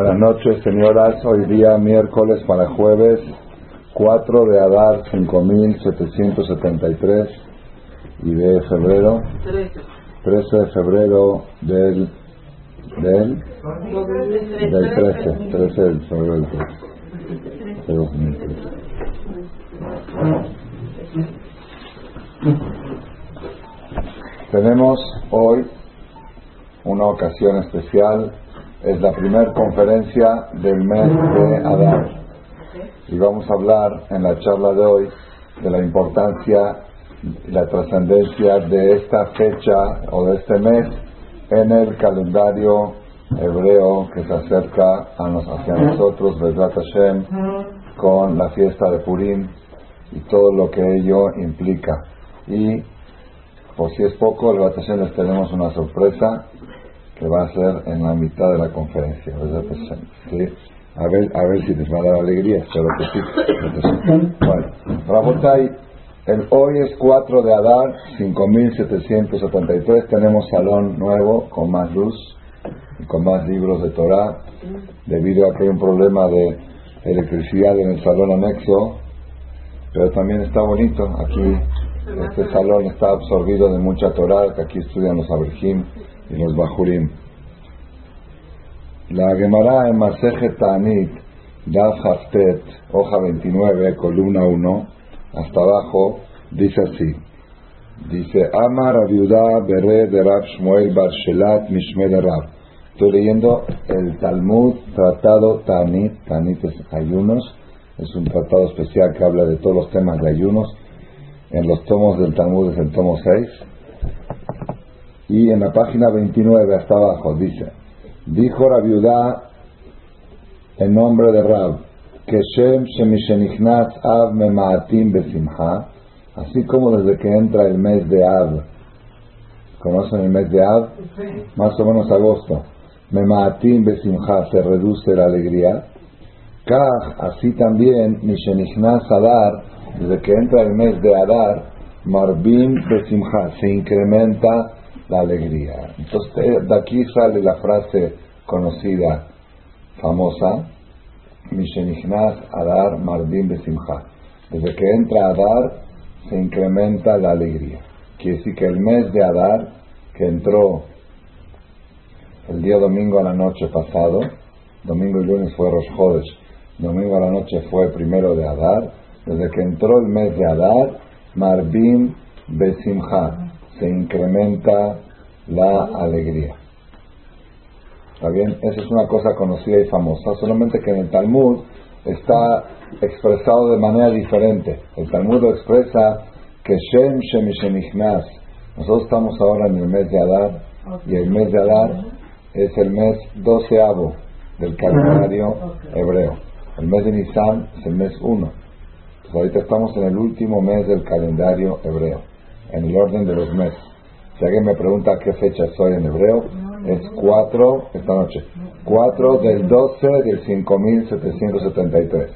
Buenas noches, señoras. Hoy día, miércoles para jueves, 4 de Adar 5773 y de febrero, 13 de febrero del, del, del 13, 13 de febrero del 13, de 2013. Tenemos hoy una ocasión especial es la primera conferencia del mes de Adán. Y vamos a hablar en la charla de hoy de la importancia y la trascendencia de esta fecha o de este mes en el calendario hebreo que se acerca a nos, hacia nosotros, Vedrat Hashem, con la fiesta de Purim y todo lo que ello implica. Y por si es poco, el Hashem les tenemos una sorpresa que va a ser en la mitad de la conferencia. ¿sí? A, ver, a ver si les va a dar alegría, espero que sí. Bueno, Rabotay, el hoy es 4 de Adar, 5773, tenemos salón nuevo con más luz y con más libros de Torah, debido a que hay un problema de electricidad en el salón anexo, pero también está bonito, aquí este salón está absorbido de mucha Torah, que aquí estudian los Abrahim y los Bajurim. La Gemara en Maseje Tanit, Daf Haftet, hoja 29, columna 1, hasta abajo, dice así. Dice, Amar Aviuda Bere de Rab Shmuel Bar Shelat Mishme de Rab. Estoy leyendo el Talmud Tratado Tanit, Tanit es ayunos, es un tratado especial que habla de todos los temas de ayunos. En los tomos del Talmud es el tomo 6, y en la página 29 hasta abajo dice, dijo Rabiudá en nombre de Rab, que Shem Shemishenichnaz Av Memaatim Besimha, así como desde que entra el mes de Av, ¿conocen el mes de Av? Más o menos agosto. Memaatim Besimha se reduce la alegría. Kaj, así también Mishenichnaz Adar, desde que entra el mes de Adar, Marbim Besimha, se incrementa la alegría. Entonces de aquí sale la frase conocida, famosa, Mishenichnas Adar Mardim Besimha. Desde que entra Adar se incrementa la alegría. Quiere decir que el mes de Adar, que entró el día domingo a la noche pasado, domingo y lunes fue Rosh domingo a la noche fue primero de Adar, desde que entró el mes de Adar, Marbim Besimha, se incrementa la alegría. ¿Está bien? Esa es una cosa conocida y famosa, solamente que en el Talmud está expresado de manera diferente. El Talmud lo expresa que Shem Shemishenichnas. Nosotros estamos ahora en el mes de Adar y el mes de Adar es el mes doceavo del calendario hebreo. El mes de Nisan es el mes 1. ahorita estamos en el último mes del calendario hebreo en el orden de los meses. Si alguien me pregunta qué fecha soy en hebreo, es 4, esta noche, 4 del 12 del 5773.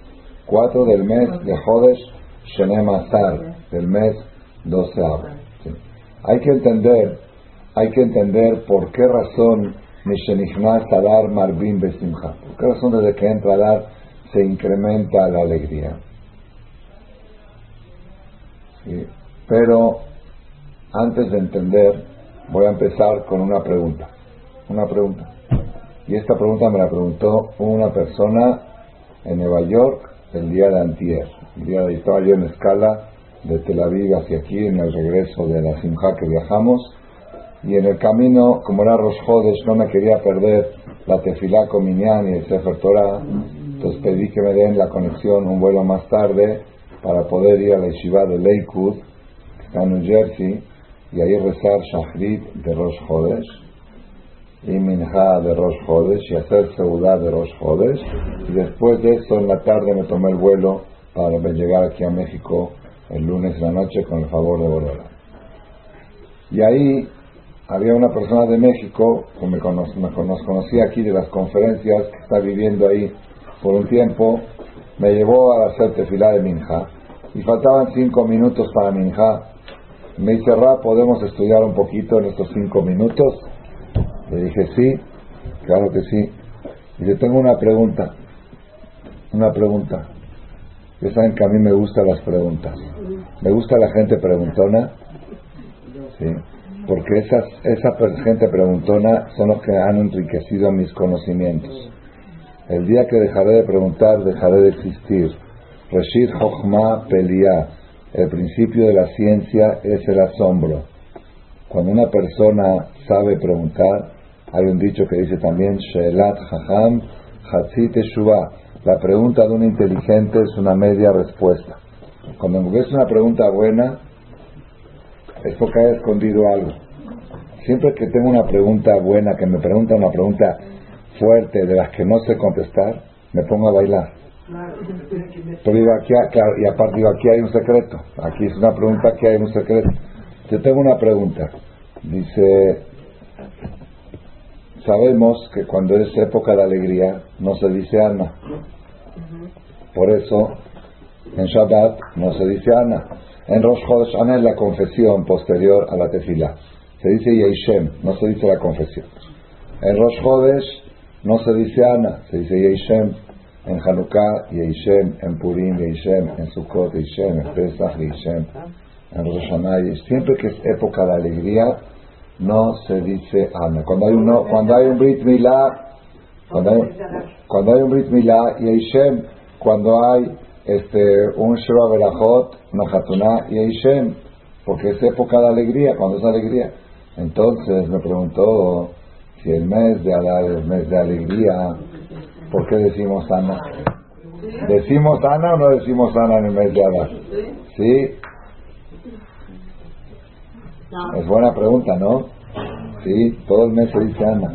4 del mes de Jodesh Shenem Asar, del mes 12 Hay que entender, hay que entender por qué razón Mishenichnas Adar Marbim Besimcha. Por qué razón desde que entra Adar se incrementa la alegría. Pero antes de entender, voy a empezar con una pregunta. Una pregunta. Y esta pregunta me la preguntó una persona en Nueva York el día de antier. El día de estaba yo en escala de Tel Aviv hacia aquí en el regreso de la Simja que viajamos. Y en el camino, como era Rosh no me quería perder la tefilá con Minyan y el Sefer Torah. Entonces pedí que me den la conexión un vuelo más tarde para poder ir a la yeshiva de Lakewood, que está en New Jersey, y ahí rezar Shahrit de Rosh Hodesh y Minha de Rosh Hodesh y hacer Seudá de Rosh Hodesh. Y después de eso en la tarde me tomé el vuelo para llegar aquí a México el lunes en la noche con el favor de Borola. Y ahí había una persona de México que me, nos conocía aquí de las conferencias, que está viviendo ahí por un tiempo, me llevó a hacer tefilá de Minja y faltaban cinco minutos para Minja me dice, Ra, ¿podemos estudiar un poquito en estos cinco minutos? Le dije, sí, claro que sí. Dice, tengo una pregunta. Una pregunta. Ya saben que a mí me gustan las preguntas. Me gusta la gente preguntona. ¿sí? Porque esas, esa gente preguntona son los que han enriquecido mis conocimientos. El día que dejaré de preguntar, dejaré de existir. Rashid Hochma Pelia. El principio de la ciencia es el asombro. Cuando una persona sabe preguntar, hay un dicho que dice también, Shelat Hacham Hatzit La pregunta de un inteligente es una media respuesta. Cuando ves una pregunta buena, es porque hay escondido algo. Siempre que tengo una pregunta buena, que me pregunta una pregunta fuerte de las que no sé contestar, me pongo a bailar. Pero digo, aquí, y aparte digo, aquí hay un secreto. Aquí es una pregunta que hay un secreto. Yo tengo una pregunta. Dice, sabemos que cuando es época de alegría no se dice Ana. Por eso en Shabbat no se dice Ana. En Rosh Chodesh Ana es la confesión posterior a la tefila. Se dice Yeishem, no se dice la confesión. En Rosh Chodesh no se dice Ana, se dice Yeishem. En Hanukkah, Yeishem. En Purim, Yeishem. En Sukkot, Yeishem. En Pesach, Yeishem. En Rosh Hashanah, Siempre que es época de alegría, no se dice Ana. Cuando hay, uno, cuando hay un Brit Milá, cuando hay, cuando hay un Brit Milá, Yeishem. Cuando hay este, un Sheva Berajot, una y Eishem, porque es época de alegría, cuando es alegría. Entonces me preguntó si el mes de Adar es mes de alegría, ¿por qué decimos Ana? ¿Decimos Ana o no decimos Ana en el mes de Adar? ¿Sí? Es buena pregunta, ¿no? Sí, todo el mes se dice Ana.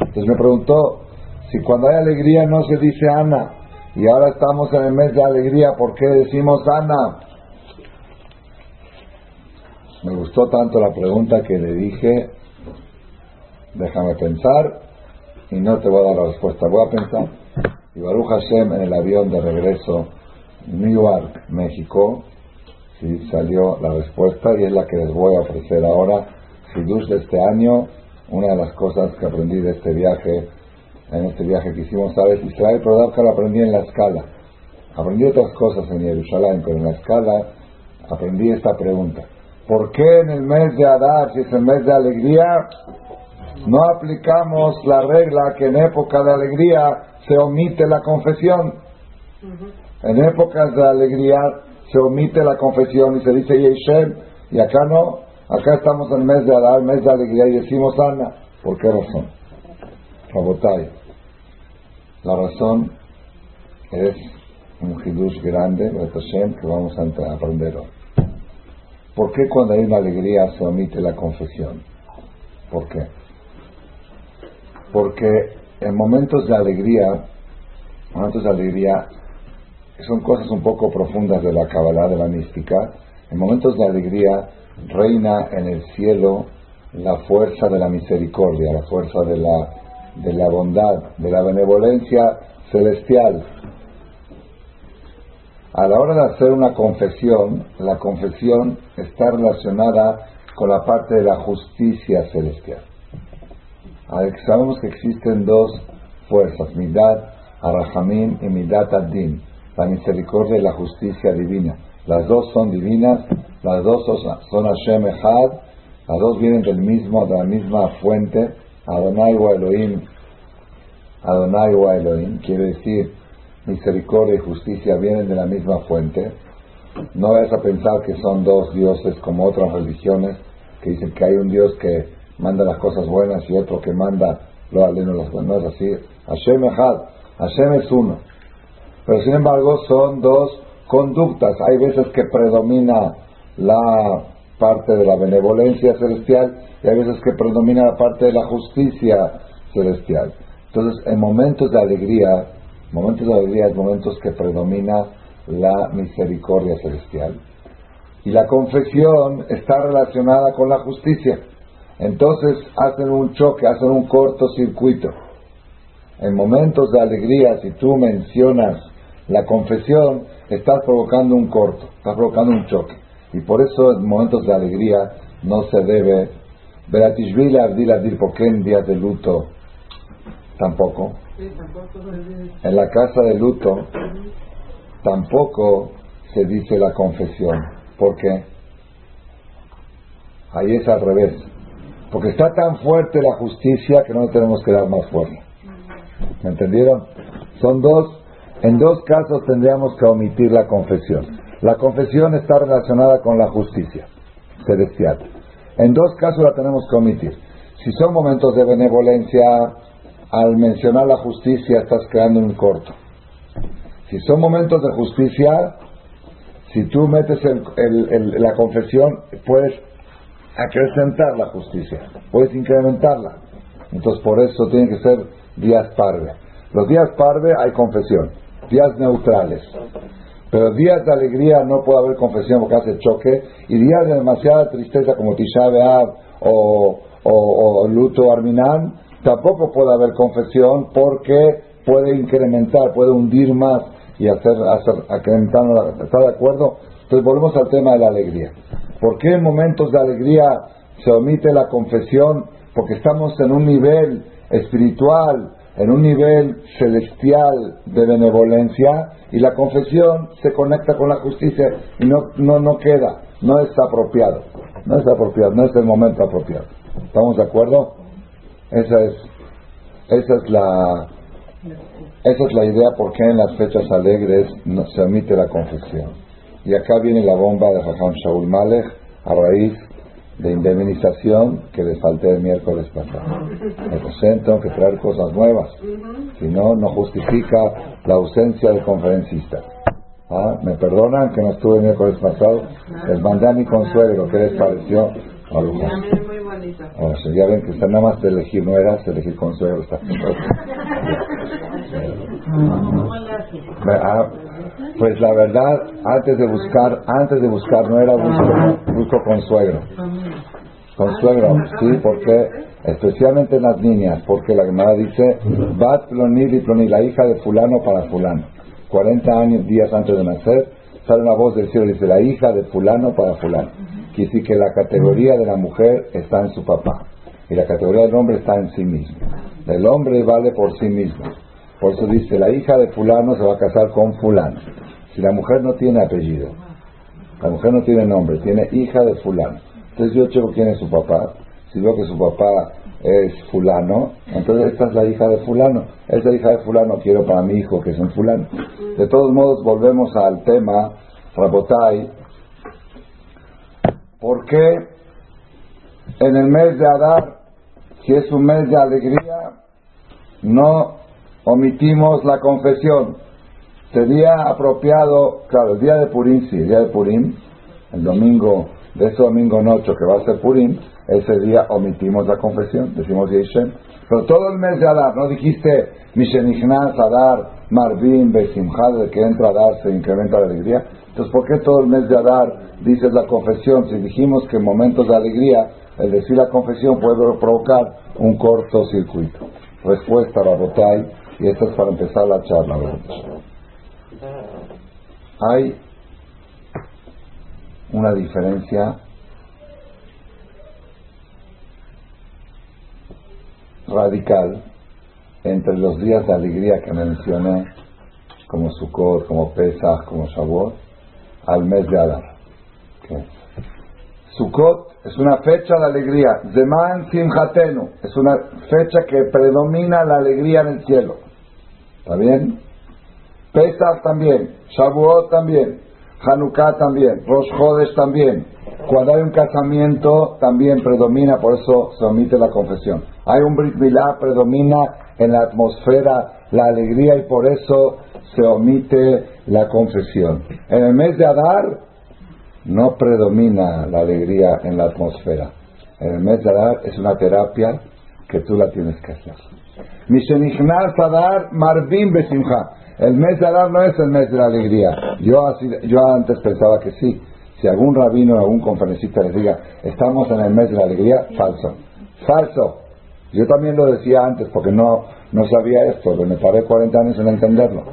Entonces me preguntó si cuando hay alegría no se dice Ana. Y ahora estamos en el mes de alegría, ¿por qué decimos Ana? Me gustó tanto la pregunta que le dije, déjame pensar y no te voy a dar la respuesta, voy a pensar. Y Baruch Hashem en el avión de regreso, New York, México, sí, salió la respuesta y es la que les voy a ofrecer ahora. Sidush de este año, una de las cosas que aprendí de este viaje en este viaje que hicimos a Israel, pero lo aprendí en la escala. Aprendí otras cosas en Jerusalén, pero en la escala aprendí esta pregunta. ¿Por qué en el mes de Adar, si es el mes de alegría, no aplicamos la regla que en época de alegría se omite la confesión? En épocas de alegría se omite la confesión y se dice Yeshem, y acá no. Acá estamos en el mes de Adar, mes de alegría, y decimos Ana. ¿Por qué razón? Rabotay. La razón es un hidush grande, que vamos a aprender hoy. ¿Por qué cuando hay una alegría se omite la confesión? ¿Por qué? Porque en momentos de alegría, momentos de alegría, son cosas un poco profundas de la Kabbalah, de la mística, en momentos de alegría reina en el cielo la fuerza de la misericordia, la fuerza de la de la bondad, de la benevolencia celestial. A la hora de hacer una confesión, la confesión está relacionada con la parte de la justicia celestial. Sabemos que existen dos fuerzas, Midat Arahamim y Midat Ad-Din, la misericordia y la justicia divina. Las dos son divinas, las dos son Hashem Echad, las dos vienen del mismo, de la misma fuente, Adonai o Elohim, Adonai o Elohim, quiere decir misericordia y justicia vienen de la misma fuente. No vayas a pensar que son dos dioses como otras religiones que dicen que hay un Dios que manda las cosas buenas y otro que manda lo aleno las buenas. No es así. Hashem Hashem es uno. Pero sin embargo son dos conductas. Hay veces que predomina la parte de la benevolencia celestial y hay veces que predomina la parte de la justicia celestial. Entonces, en momentos de alegría, momentos de alegría es momentos que predomina la misericordia celestial. Y la confesión está relacionada con la justicia. Entonces hacen un choque, hacen un cortocircuito. En momentos de alegría, si tú mencionas la confesión, estás provocando un corto, estás provocando un choque. Y por eso en momentos de alegría no se debe. Beratishvili Abdil Adir, ¿por qué en días de luto tampoco? En la casa de luto tampoco se dice la confesión. ¿Por qué? Ahí es al revés. Porque está tan fuerte la justicia que no tenemos que dar más fuerza. ¿Me entendieron? Son dos. En dos casos tendríamos que omitir la confesión. La confesión está relacionada con la justicia celestial. En dos casos la tenemos que omitir. Si son momentos de benevolencia, al mencionar la justicia estás creando un corto. Si son momentos de justicia, si tú metes la confesión, puedes acrecentar la justicia, puedes incrementarla. Entonces por eso tiene que ser días parve. Los días parve hay confesión, días neutrales. Pero días de alegría no puede haber confesión porque hace choque. Y días de demasiada tristeza como Tisha B'Av o, o, Luto Arminan, tampoco puede haber confesión porque puede incrementar, puede hundir más y hacer, hacer incrementando ¿Está de acuerdo? Entonces volvemos al tema de la alegría. ¿Por qué en momentos de alegría se omite la confesión? Porque estamos en un nivel espiritual, en un nivel celestial de benevolencia y la confesión se conecta con la justicia y no, no, no queda, no es apropiado, no es apropiado, no es el momento apropiado. ¿Estamos de acuerdo? Esa es, esa es la, esa es la idea por qué en las fechas alegres no, se omite la confesión. Y acá viene la bomba de Jajam Shaul Malek a raíz de indemnización que les falté el miércoles pasado. Entonces tengo que traer cosas nuevas. Si no, no justifica la ausencia de conferencistas. ¿Ah? ¿Me perdonan que no estuve el miércoles pasado? Les mandé a mi consuelo. ¿Qué les pareció? ya ven que está nada más de elegir nueras, elegir consuelo. Está ah, pues la verdad, antes de buscar, antes de buscar no era busco, busco consuegro. Consuegro, sí, porque especialmente en las niñas, porque la Gemara dice, Bat plonil y plonil, la hija de fulano para fulano. 40 años, días antes de nacer, sale una voz del cielo y dice, la hija de fulano para fulano. Quiere decir que la categoría de la mujer está en su papá y la categoría del hombre está en sí mismo. El hombre vale por sí mismo. Por eso dice, la hija de fulano se va a casar con fulano. Si la mujer no tiene apellido, la mujer no tiene nombre, tiene hija de fulano. Entonces yo checo quién es su papá. Si veo que su papá es fulano, entonces esta es la hija de fulano. Esta hija de fulano quiero para mi hijo que es un fulano. De todos modos, volvemos al tema, Rabotai. ¿Por qué en el mes de Adar, si es un mes de alegría, no omitimos la confesión? Sería apropiado, claro, el día de Purim, sí, el día de Purim, el domingo, de ese domingo noche que va a ser Purim, ese día omitimos la confesión, decimos Yeshem. Pero todo el mes de Adar, ¿no dijiste Mishenichnas, Adar, Marvin, Besimhad, de que entra Adar se incrementa la alegría? Entonces, ¿por qué todo el mes de Adar dices la confesión? Si dijimos que en momentos de alegría, el decir la confesión puede provocar un cortocircuito. Respuesta, Rabotai, y esta es para empezar la charla. Hay una diferencia radical entre los días de alegría que mencioné, como Sukkot, como Pesach, como Shavuot, al mes de Adar. Sukkot es una fecha de alegría, Zeman Simhatenu, es una fecha que predomina la alegría en el cielo. ¿Está bien? Pesach también, Shavuot también, Hanukkah también, Rosh Chodesh también. Cuando hay un casamiento también predomina, por eso se omite la confesión. Hay un Brit Milá, predomina en la atmósfera la alegría y por eso se omite la confesión. En el mes de Adar no predomina la alegría en la atmósfera. En el mes de Adar es una terapia que tú la tienes que hacer. Mishenichnas Adar Marvin Besimcha. El mes de Adar no es el mes de la alegría. Yo, yo antes pensaba que sí. Si algún rabino o algún conferencista les diga, estamos en el mes de la alegría, falso. Falso. Yo también lo decía antes porque no, no sabía esto, me paré 40 años en entenderlo.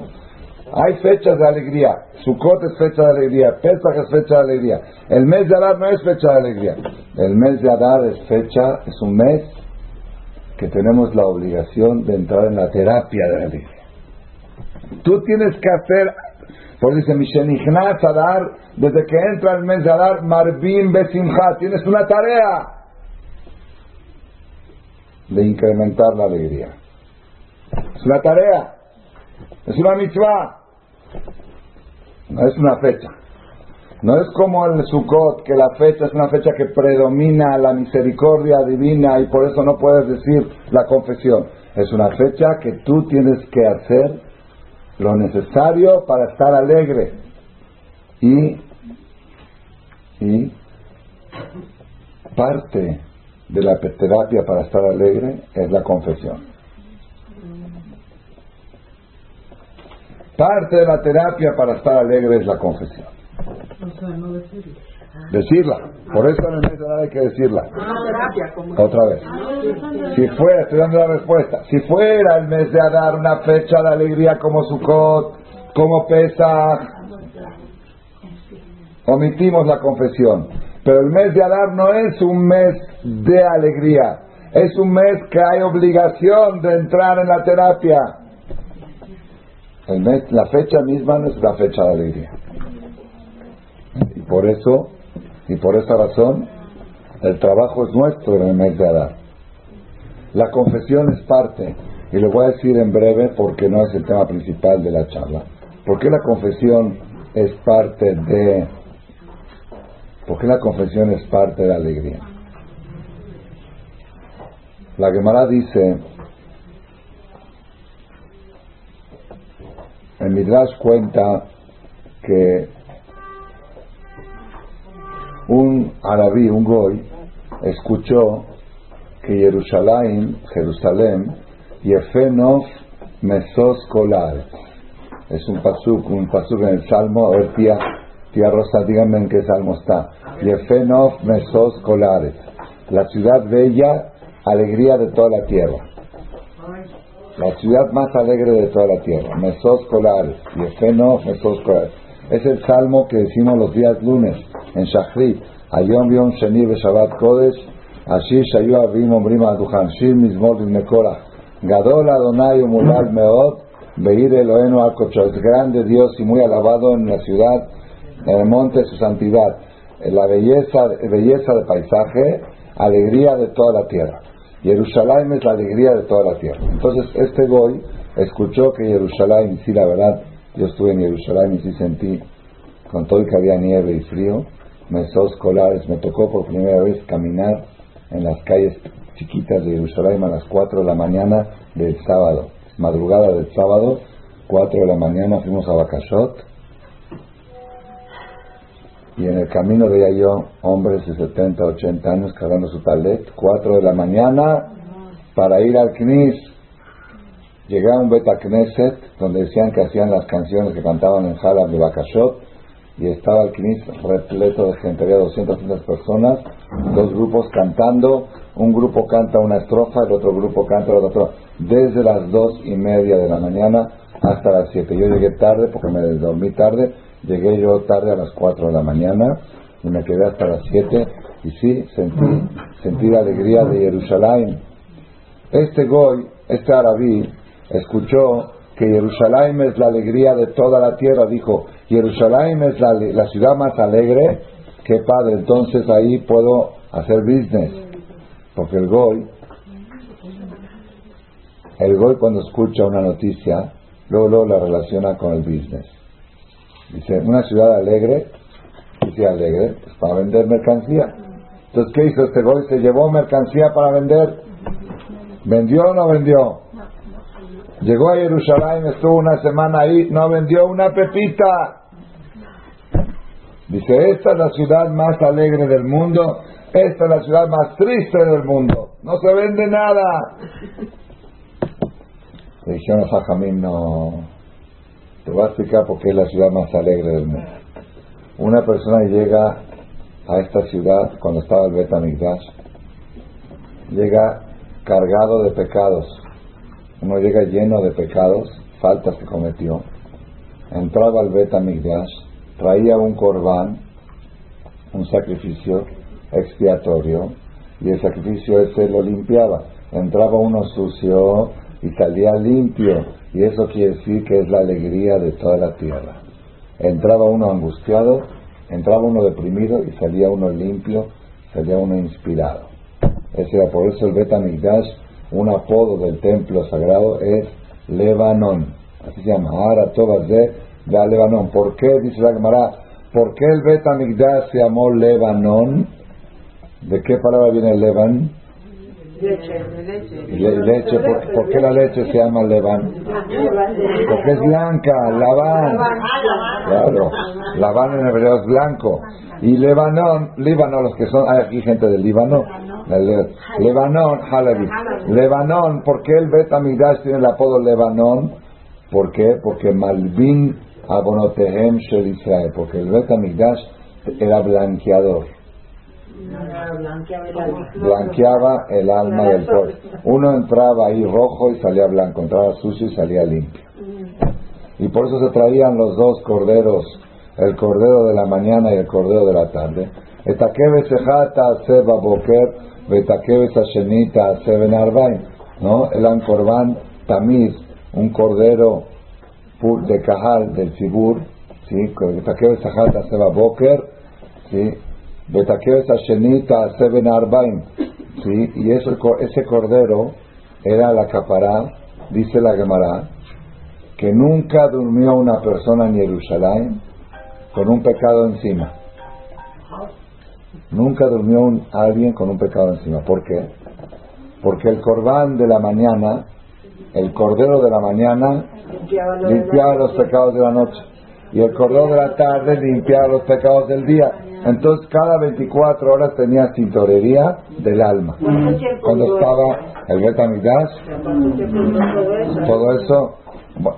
Hay fechas de alegría. Sukkot es fecha de alegría. Pesach es fecha de alegría. El mes de Adar no es fecha de alegría. El mes de Adar es fecha, es un mes que tenemos la obligación de entrar en la terapia de la alegría. Tú tienes que hacer, por dice Mishenignaz Adar, desde que entra el mes de Adar, Marvin Besimha, tienes una tarea de incrementar la alegría. Es una tarea, es una mitzvah, no es una fecha. No es como el Sukkot, que la fecha es una fecha que predomina la misericordia divina y por eso no puedes decir la confesión. Es una fecha que tú tienes que hacer lo necesario para estar alegre. Y, y parte de la terapia para estar alegre es la confesión. Parte de la terapia para estar alegre es la confesión. Decirla. Por eso en el mes de hay que decirla. Otra vez. Si fuera, estoy dando la respuesta. Si fuera el mes de Adar una fecha de alegría como Sukkot, como pesa, omitimos la confesión. Pero el mes de Adar no es un mes de alegría. Es un mes que hay obligación de entrar en la terapia. El mes, la fecha misma no es la fecha de alegría. Y por eso, y por esa razón, el trabajo es nuestro en el mes de Adar. La confesión es parte, y lo voy a decir en breve porque no es el tema principal de la charla. ¿Por qué la confesión es parte de... ¿Por qué la confesión es parte de la alegría? La Gemara dice, el Midrash cuenta que un arabí, un goy, escuchó que Jerusalén, Jerusalén, Yefenov Mesos Kolar. Es un pasuk, un pasuk en el Salmo. A ver, tía, tía Rosa, díganme en qué Salmo está. Yefenov Mesos Kolares. La ciudad bella, alegría de toda la tierra. La ciudad más alegre de toda la tierra. Mesos Kolares. Yefenov Mesos Kolares. Es el salmo que decimos los días lunes en Shachrit, Ayom Yom Sheni Shabbat Kodesh, Ashir Shayu Avim Omrim Aduhan, Shir Mizmor Nekora, Gadol Adonai Umulal Meod, Beir Elohenu Akocho, es grande Dios y muy alabado en la ciudad, en el monte de su santidad, la belleza, belleza de paisaje, alegría de toda la tierra. Jerusalén es la alegría de toda la tierra. Entonces este Goy escuchó que Jerusalén, sí la verdad, yo estuve en Jerusalén y sí sentí, con todo el que había nieve y frío, mesos escolares, me tocó por primera vez caminar en las calles chiquitas de Jerusalén a las 4 de la mañana del sábado, madrugada del sábado, 4 de la mañana fuimos a Bacashot y en el camino veía yo hombres de 70, 80 años cargando su talet, 4 de la mañana para ir al Knis Llegué a un Beta Knesset donde decían que hacían las canciones que cantaban en Halab de Bakashot y estaba el Knis repleto de gente, había 200 personas, dos grupos cantando, un grupo canta una estrofa, el otro grupo canta la otra desde las dos y media de la mañana hasta las siete. Yo llegué tarde porque me dormí tarde, llegué yo tarde a las cuatro de la mañana y me quedé hasta las siete y sí, sentí, sentí la alegría de Jerusalén. Este Goy, este Arabí, escuchó que Jerusalén es la alegría de toda la tierra, dijo, Jerusalén es la, ciudad más alegre, qué padre, entonces ahí puedo hacer business, porque el Goy, el Goy cuando escucha una noticia, luego, luego la relaciona con el business. Dice, una ciudad alegre, dice alegre, pues para vender mercancía. Entonces, ¿qué hizo este Goy? Se llevó mercancía para vender. ¿Vendió o no vendió? Llegó a Jerusalén, estuvo una semana ahí, no vendió una pepita. Dice, esta es la ciudad más alegre del mundo, esta es la ciudad más triste del mundo, no se vende nada. Le dijeron a Jajamín, no, te voy a explicar por es la ciudad más alegre del mundo. Una persona llega a esta ciudad cuando estaba el Betamigdash, llega cargado de pecados, uno llega lleno de pecados, faltas que cometió, entraba al Bet traía un corbán, un sacrificio expiatorio, y el sacrificio ese lo limpiaba. entraba uno sucio y salía limpio. Y eso quiere decir que es la alegría de toda la tierra. Entraba uno angustiado, entraba uno deprimido y salía uno limpio, salía uno inspirado. Ese por eso el Betamigdash, un apodo del templo sagrado es Lebanon. Así se llama. Ahora todas de Lebanon. ¿Por qué? Dice la Gemara. ¿Por qué el Betamigdash se llamó Lebanon? ¿De qué palabra viene Leban? Leche. leche. ¿Por, qué la leche se llama Levan? Porque es blanca, Labán. Claro, Labán en hebreo es blanco. Y Lebanon, Líbano, los que son, hay aquí gente del Líbano. Lebanon, Halabi. Lebanon, ¿por qué el Bet tiene el apodo Lebanon? ¿Por qué? Porque Malvin Abonotehem Shel Israel. Porque el Bet era blanqueador blanqueaba el alma del pueblo. Uno entraba ahí rojo y salía blanco, entraba sucio y salía limpio. Y por eso se traían los dos corderos, el cordero de la mañana y el cordero de la tarde. ¿no? El ancorban tamiz, un cordero de cajal del cibur, ¿sí? Boker, ¿sí? Seven Arbaim. ¿sí? Y ese, ese cordero era la capará, dice la Gemara, que nunca durmió una persona en Jerusalén con un pecado encima. Nunca durmió alguien con un pecado encima. ¿Por qué? Porque el corbán de la mañana, el cordero de la mañana, limpiaba los pecados de la noche. Y el cordero de la tarde limpiaba los pecados del día. Entonces cada 24 horas tenía tintorería del alma. Cuando estaba el Betamidash, todo eso,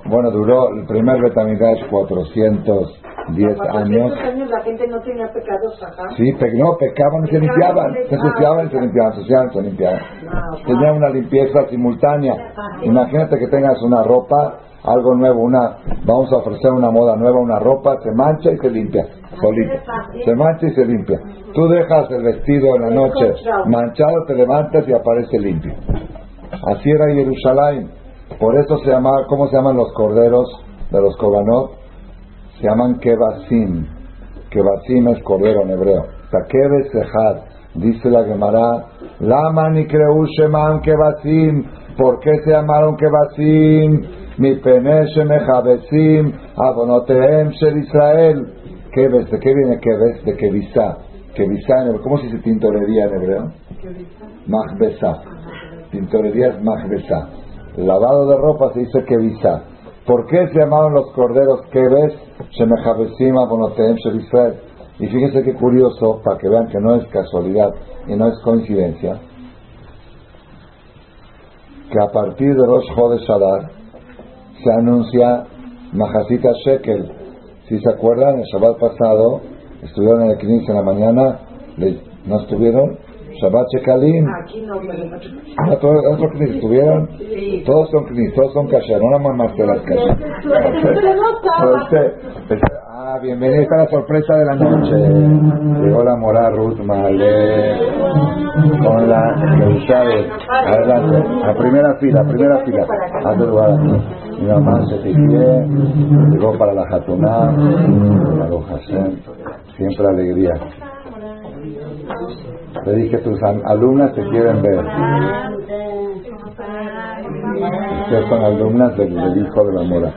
bueno, duró el primer Betamidash 410 años. la gente no tenía pecados Sí, no, pecaban y se limpiaban, se ensuciaban y se limpiaban, se ensuciaban y se limpiaban. Tenía una limpieza simultánea. Imagínate que tengas una ropa algo nuevo, una, vamos a ofrecer una moda nueva, una ropa, se mancha y se limpia, solita. Se mancha y se limpia. Tú dejas el vestido en la noche manchado, te levantas y aparece limpio. Así era Jerusalén. Por eso se llama, ¿cómo se llaman los corderos de los Koganot? Se llaman Kebasim. Kebasim es cordero en hebreo. Takebe Sehad. Dice la Gemara, Lama ni Kebasim. ¿Por qué se llamaron Kebasim? Mejabesim abonoteem shel Israel. ¿Qué ves? ¿De qué viene ves? De Kevisa. Kevisa, ¿cómo se dice tintorería en hebreo? Mahbesa. Tintorería es Mahbesa. Lavado de ropa se dice Kevisa. ¿Por qué se llamaron los corderos Keves, Shemejabesim, Abonoteem, Israel? Y fíjense qué curioso, para que vean que no es casualidad y no es coincidencia, que a partir de los Jodes Adar, se anuncia Majasita Shekel. Si se acuerdan, el Shabbat pasado estuvieron en el Knis en la mañana, ¿no estuvieron? Shabbat Shekalim. Aquí no, ah, todos otros Knis estuvieron. Todos son Knis, todos son kasher, no nada más Marcela es Ah, bienvenida, esta la sorpresa de la noche. Llegó la mora Ruth Male con la sabes. Adelante, a primera fila, primera fila. A tu lugar. Mi mamá se pide, llegó para la Jatuná, siempre alegría. Le dije, tus alumnas te quieren ver. Ustedes son alumnas del, hijo de la mora.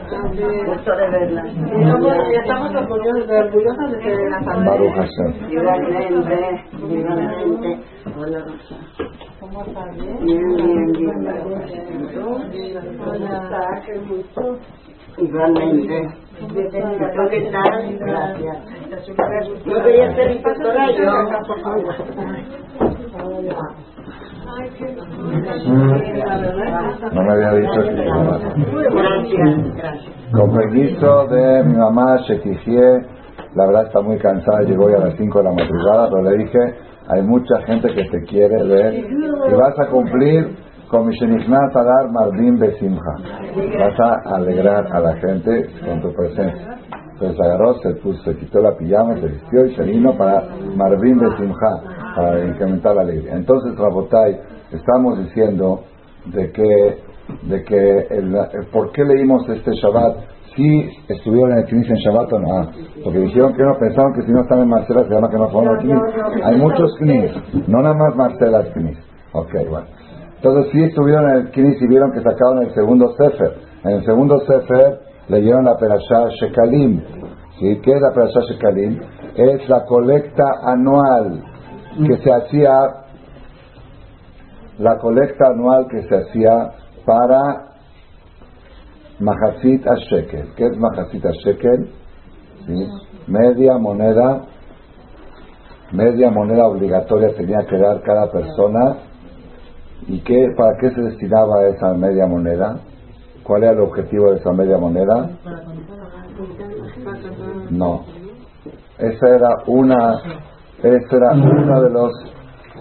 Gusto de verla. Estamos orgullosos, orgullosos de ser la familia. Igualmente, igualmente. Hola, Rosa. ¿Cómo estás? Bien, bien, bien. Hola, qué gusto. Igualmente. ¿Qué tal? Gracias. Yo quería ser inspectora y yo. No me había dicho que Con permiso de mi mamá, Shekijie, la verdad está muy cansada, llegó hoy a las 5 de la madrugada, pero le dije, hay mucha gente que te quiere ver y vas a cumplir con mi Shenichnat Adar Marvin Besimha. Vas a alegrar a la gente con tu presencia. Entonces agarró, se, puso, se quitó la pijama, se vistió y se vino para Marvin Besimha para incrementar la alegría. Entonces, Rabotai, estamos diciendo de que, de que el, ¿por qué leímos este Shabbat? Si estuvieron en el Knis en Shabbat o no. Ah, porque dijeron que no, pensaron que si no están en Marcela se llama que no fueron al Knis. Hay muchos Knis, no nada más Marcela es Knis. Ok, bueno. Entonces si estuvieron en el Knis y vieron que sacaron el segundo Sefer. En el segundo Sefer leyeron la Perashá Shekalim. ¿Sí? ¿Qué es la Perashá Shekalim? Es la colecta anual que se hacía la colecta anual que se hacía para Mahasit Shekel. ¿Qué es Mahasit Shekel? Media moneda, media moneda obligatoria tenía que dar cada persona. ¿Y qué, para qué se destinaba esa media moneda? ¿Cuál era el objetivo de esa media moneda? No. Esa era una, esa era una de los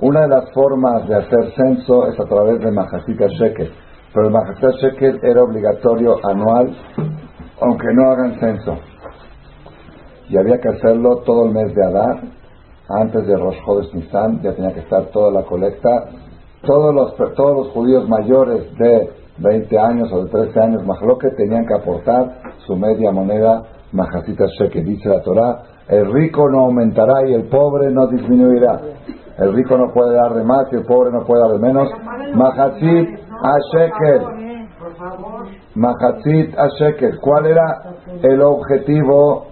una de las formas de hacer censo es a través de Mahasika Shekel. Pero el Mahasika Shekel era obligatorio anual, aunque no hagan censo. Y había que hacerlo todo el mes de Adar, antes de Rosh Chodesh Nisan, ya tenía que estar toda la colecta. Todos los, todos los judíos mayores de 20 años o de 13 años, más lo que tenían que aportar su media moneda Mahasita Shekel. Dice la Torah, el rico no aumentará y el pobre no disminuirá. El rico no puede dar de más y el pobre no puede dar de menos. Mahatzit a shekel. Mahatzit a shekel. ¿Cuál era el objetivo?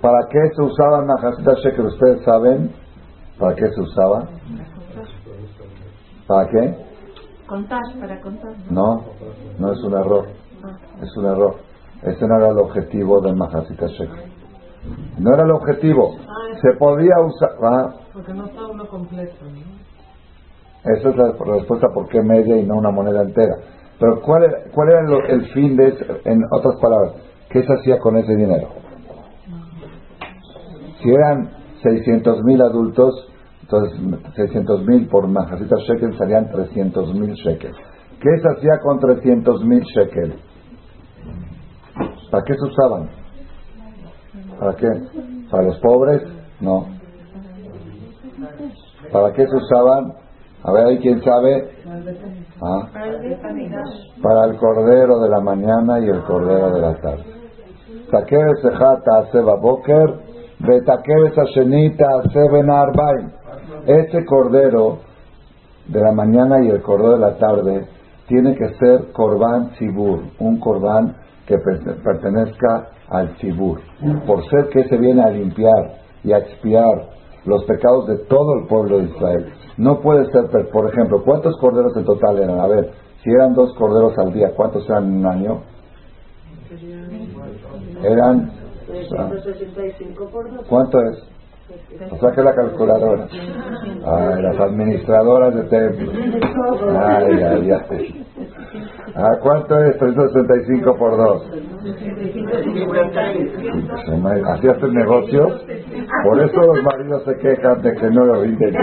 ¿Para qué se usaba Mahatzit a shekel? ¿Ustedes saben para qué se usaba? ¿Para qué? Contar, para contar. No, no es un error. Es un error. Ese no era el objetivo del Mahatzit a shekel. No era el objetivo. Se podía usar. ¿ah? Porque no está uno completo. Esa es la respuesta por qué media y no una moneda entera. Pero ¿cuál era, cuál era el fin de eso? En otras palabras, ¿qué se hacía con ese dinero? Si eran 600 mil adultos, entonces 600 mil por majacita shekel serían 300 mil shekel. ¿Qué se hacía con 300 mil shekel? ¿Para qué se usaban? ¿Para qué? ¿Para los pobres? No. ¿Para qué se usaban? A ver, ¿hay quién sabe? ¿Ah? Para el cordero de la mañana y el cordero de la tarde. Boker, Este cordero de la mañana y el cordero de la tarde tiene que ser Corban Sibur, un Corban que pertenezca al Sibur, por ser que se viene a limpiar y a expiar los pecados de todo el pueblo de Israel. No puede ser, por ejemplo, ¿cuántos corderos en total eran? A ver, si eran dos corderos al día, ¿cuántos eran en un año? Eran... ¿Cuánto es? O sea que la calculadora. Ay, las administradoras de templo. Ay, ay, ay. Ah, ¿Cuánto es 365 por 2? Así hacen negocios. Por eso los maridos se quejan de que no lo venden.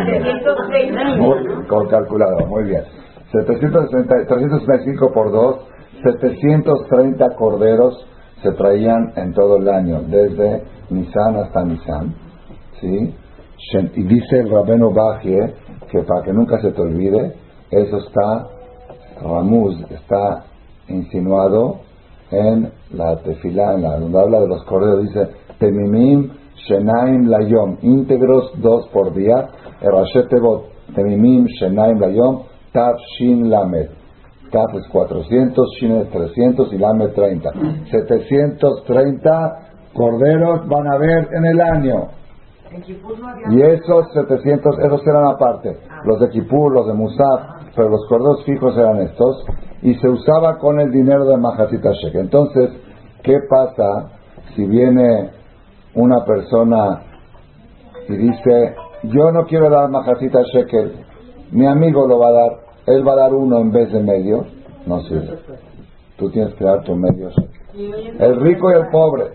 Con calculador, muy bien. 365 por 2, 730 corderos se traían en todo el año, desde Nisan hasta Nisan. ¿Sí? Y dice el Rabeno Bajie que para que nunca se te olvide, eso está Ramuz está insinuado en la tefilá, en la, donde habla de los correos, dice Temimim Shenaim Layom, íntegros dos por día, Erashetebot, Temimim Shenaim Layom, Tav Shin Lamed. Tav es 400, Shin es 300 y Lamed 30. 730 corderos van a haber en el año. Y esos 700, esos eran aparte. Los de Kipur, los de Musaf, pero los corderos fijos eran estos, y se usaba con el dinero de Mahasita Shekel. Entonces, ¿qué pasa si viene una persona y dice, yo no quiero dar Mahasita Shekel, mi amigo lo va a dar, él va a dar uno en vez de medio? No sirve. Tú tienes que dar tu medio El rico y el pobre.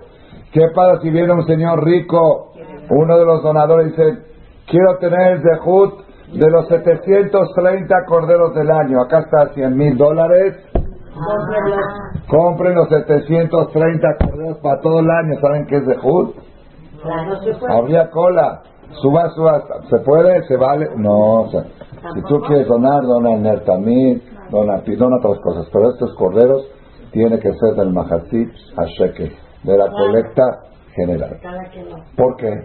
¿Qué pasa si viene un señor rico, uno de los donadores dice, quiero tener el Zehut de los 730 corderos del año, acá está 100 mil dólares. Compren los 730 corderos para todo el año. ¿Saben qué es de Jud? Habría cola. Suba, suba. ¿Se puede? ¿Se vale? No. Si tú quieres donar, dona el Nertamid, dona, dona otras cosas. Pero estos corderos tiene que ser del Mahatzit a Shekel, de la colecta general. ¿Por qué?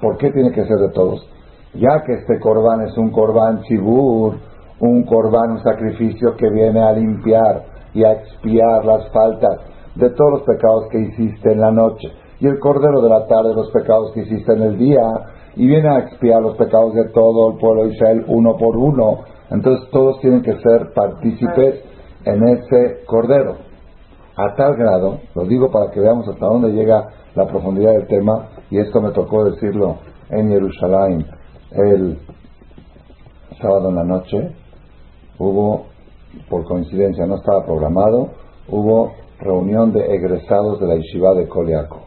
¿Por qué tiene que ser de todos? Ya que este corbán es un corbán chibur, un corbán, un sacrificio que viene a limpiar y a expiar las faltas de todos los pecados que hiciste en la noche. Y el cordero de la tarde, los pecados que hiciste en el día. Y viene a expiar los pecados de todo el pueblo de Israel uno por uno. Entonces todos tienen que ser partícipes en ese cordero. A tal grado, lo digo para que veamos hasta dónde llega la profundidad del tema, y esto me tocó decirlo en Jerusalén el sábado en la noche, hubo, por coincidencia, no estaba programado, hubo reunión de egresados de la Yeshiva de Koliako.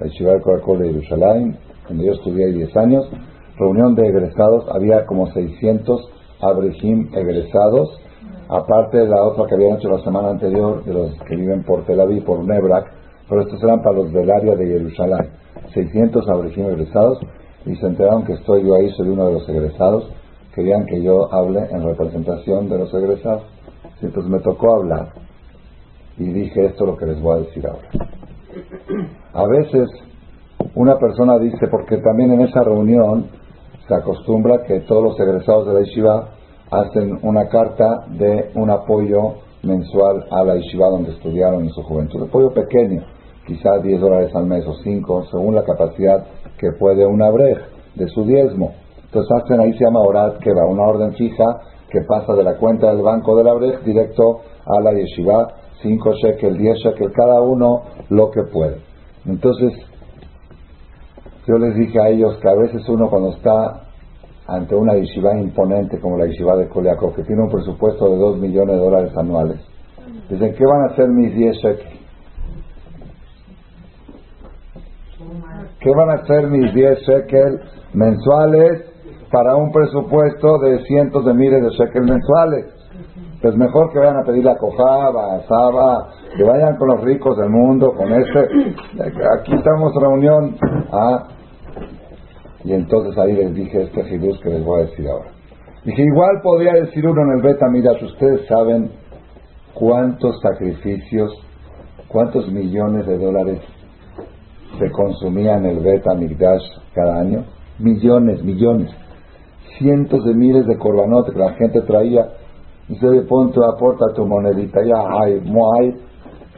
La Yeshiva de Koliako de Jerusalén, donde yo estudié 10 años, reunión de egresados, había como 600 abrejim egresados, aparte de la otra que habían hecho la semana anterior, de los que viven por Tel Aviv, por Nebrak, pero estos eran para los del área de Jerusalén. 600 abrejim egresados, y se enteraron que estoy yo ahí, soy uno de los egresados, querían que yo hable en representación de los egresados. Entonces me tocó hablar y dije esto lo que les voy a decir ahora. A veces una persona dice, porque también en esa reunión se acostumbra que todos los egresados de la yeshiva hacen una carta de un apoyo mensual a la yeshiva donde estudiaron en su juventud. Apoyo pequeño, quizás 10 dólares al mes o 5, según la capacidad que puede una brej de su diezmo. Entonces hacen ahí se llama Orad que va, una orden fija que pasa de la cuenta del banco de la brej directo a la yeshiva 5 shekel, 10 shekel, cada uno lo que puede. Entonces, yo les dije a ellos que a veces uno cuando está ante una yeshiva imponente como la yeshiva de Koliakov, que tiene un presupuesto de 2 millones de dólares anuales, dicen, ¿qué van a hacer mis 10 shekel? ¿Qué van a hacer mis 10 shekel mensuales para un presupuesto de cientos de miles de shekel mensuales? Pues mejor que vayan a pedir la cojaba, saba, que vayan con los ricos del mundo, con este. Aquí estamos reunión. ¿ah? Y entonces ahí les dije este Jesús que les voy a decir ahora. Dije, igual podría decir uno en el beta, mira, ustedes saben cuántos sacrificios, cuántos millones de dólares se consumían en el beta Migdash cada año. Millones, millones. Cientos de miles de corbanotes que la gente traía Dice, oye, pon tu, aporta tu monedita, ya hay, hay.